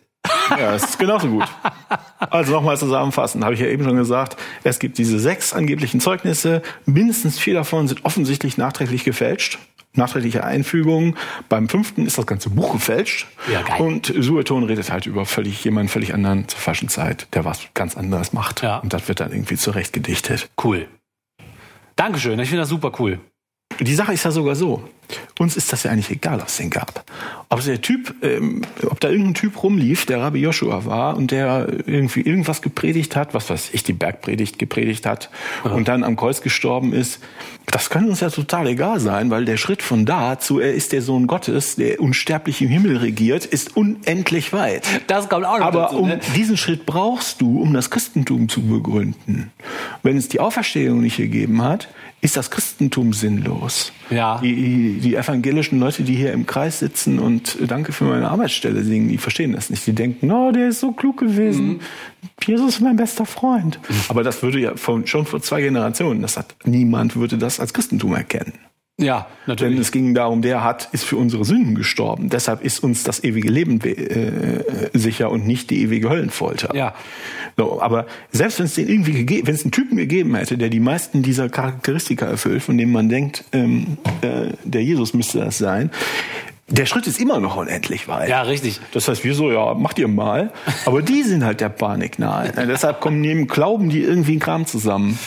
Ja, es ist genauso gut. Also nochmal zusammenfassen, habe ich ja eben schon gesagt, es gibt diese sechs angeblichen Zeugnisse, mindestens vier davon sind offensichtlich nachträglich gefälscht. Nachträgliche Einfügungen. Beim fünften ist das ganze Buch gefälscht. Ja, geil. Und Sueton redet halt über völlig jemanden völlig anderen zur falschen Zeit, der was ganz anderes macht. Ja. Und das wird dann irgendwie zurecht gedichtet. Cool. Dankeschön, ich finde das super cool. Die Sache ist ja sogar so. Uns ist das ja eigentlich egal, was es den gab. Ob der Typ, ähm, ob da irgendein Typ rumlief, der Rabbi Joshua war und der irgendwie irgendwas gepredigt hat, was weiß ich, die Bergpredigt gepredigt hat und dann am Kreuz gestorben ist, das kann uns ja total egal sein, weil der Schritt von da zu er ist der Sohn Gottes, der unsterblich im Himmel regiert, ist unendlich weit. Das kommt auch noch Aber dazu. um ne? diesen Schritt brauchst du, um das Christentum zu begründen. Wenn es die Auferstehung nicht gegeben hat, ist das Christentum sinnlos. Ja. Die, die evangelischen Leute, die hier im Kreis sitzen und Danke für meine Arbeitsstelle singen, die verstehen das nicht. Die denken, oh, der ist so klug gewesen. Mhm. Jesus ist mein bester Freund. Aber das würde ja von, schon vor zwei Generationen, das hat niemand würde das als Christentum erkennen. Ja, Denn natürlich. es ging darum, der hat, ist für unsere Sünden gestorben. Deshalb ist uns das ewige Leben äh, sicher und nicht die ewige Höllenfolter. Ja. So, aber selbst wenn es den irgendwie gegeben, wenn es einen Typen gegeben hätte, der die meisten dieser Charakteristika erfüllt, von dem man denkt, ähm, äh, der Jesus müsste das sein, der Schritt ist immer noch unendlich weit. Ja, richtig. Das heißt, wir so, ja, macht ihr mal. Aber die sind halt der Panik nahe. Deshalb kommen neben Glauben die irgendwie einen Kram zusammen.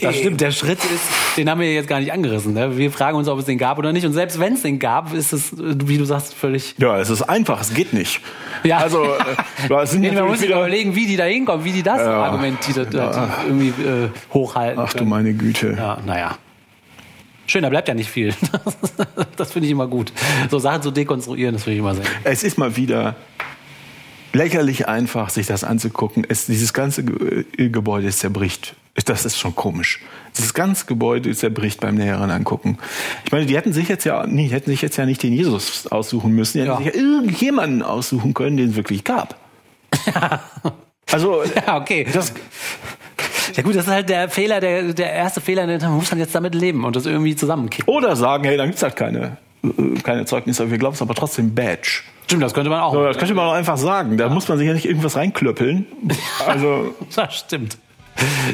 Das stimmt, der Schritt ist, den haben wir jetzt gar nicht angerissen. Ne? Wir fragen uns, ob es den gab oder nicht. Und selbst wenn es den gab, ist es, wie du sagst, völlig. Ja, es ist einfach, es geht nicht. Ja. Also, äh, sind Nee, man muss sich wieder, überlegen, wie die da hinkommen, wie die das argumentiert Ja. irgendwie äh, hochhalten. ach du können. meine Güte. Ja, naja. Schön, da bleibt ja nicht viel. Das finde ich immer gut. So Sachen zu dekonstruieren, das finde ich immer sehr gut. Es ist mal wieder lächerlich einfach, sich das anzugucken. Es, dieses ganze äh, Gebäude zerbricht. Das ist schon komisch. Dieses ganze Gebäude zerbricht beim näheren Angucken. Ich meine, die hätten sich jetzt ja nicht, hätten sich jetzt ja nicht den Jesus aussuchen müssen. Die hätten Ja. sich ja irgendjemanden aussuchen können, den es wirklich gab. Also, Ja, okay. das, Ja gut, das ist halt der Fehler, der, der erste Fehler, man muss dann jetzt damit leben und das irgendwie zusammenkippen. oder sagen, hey, dann gibt's halt keine. äh, keine Zeugnisse, wir glauben es aber trotzdem Badge. Stimmt, das könnte man auch. So, das könnte man auch einfach sagen. Da muss man sich ja nicht irgendwas reinklöppeln. Also, Das stimmt.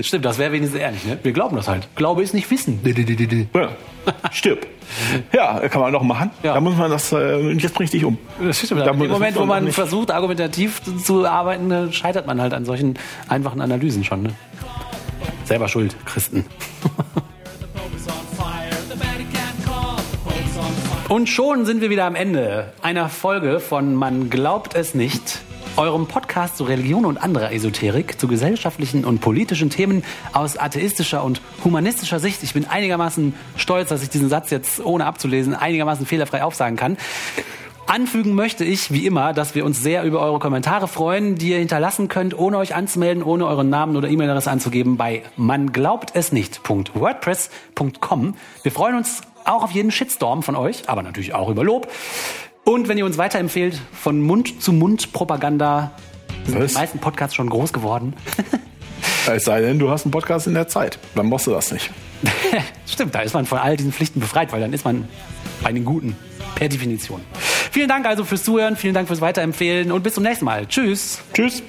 Stimmt, das wäre wenigstens ehrlich, ne? Wir glauben das halt. Glaube ist nicht wissen. ja, stirb. Ja, kann man doch machen. Ja. Da muss man das, äh, jetzt bring ich dich um. Das stimmt. Da Im Moment, wo man nicht- versucht, argumentativ zu arbeiten, äh, scheitert man halt an solchen einfachen Analysen schon. Ne? Selber schuld, Christen. Und schon sind wir wieder am Ende einer Folge von Man glaubt es nicht, eurem Podcast zu Religion und anderer Esoterik, zu gesellschaftlichen und politischen Themen aus atheistischer und humanistischer Sicht. Ich bin einigermaßen stolz, dass ich diesen Satz jetzt ohne abzulesen einigermaßen fehlerfrei aufsagen kann. Anfügen möchte ich, wie immer, dass wir uns sehr über eure Kommentare freuen, die ihr hinterlassen könnt, ohne euch anzumelden, ohne euren Namen oder E-Mail-Adresse anzugeben, bei man glaubt es nicht.wordpress.com. Wir freuen uns auch auf jeden Shitstorm von euch, aber natürlich auch über Lob. Und wenn ihr uns weiterempfehlt, von Mund zu Mund Propaganda, sind Was? die meisten Podcasts schon groß geworden. Es sei denn, du hast einen Podcast in der Zeit. Dann brauchst du das nicht. Stimmt, da ist man von all diesen Pflichten befreit, weil dann ist man bei den Guten. Per Definition. Vielen Dank also fürs Zuhören, vielen Dank fürs Weiterempfehlen und bis zum nächsten Mal. Tschüss. Tschüss.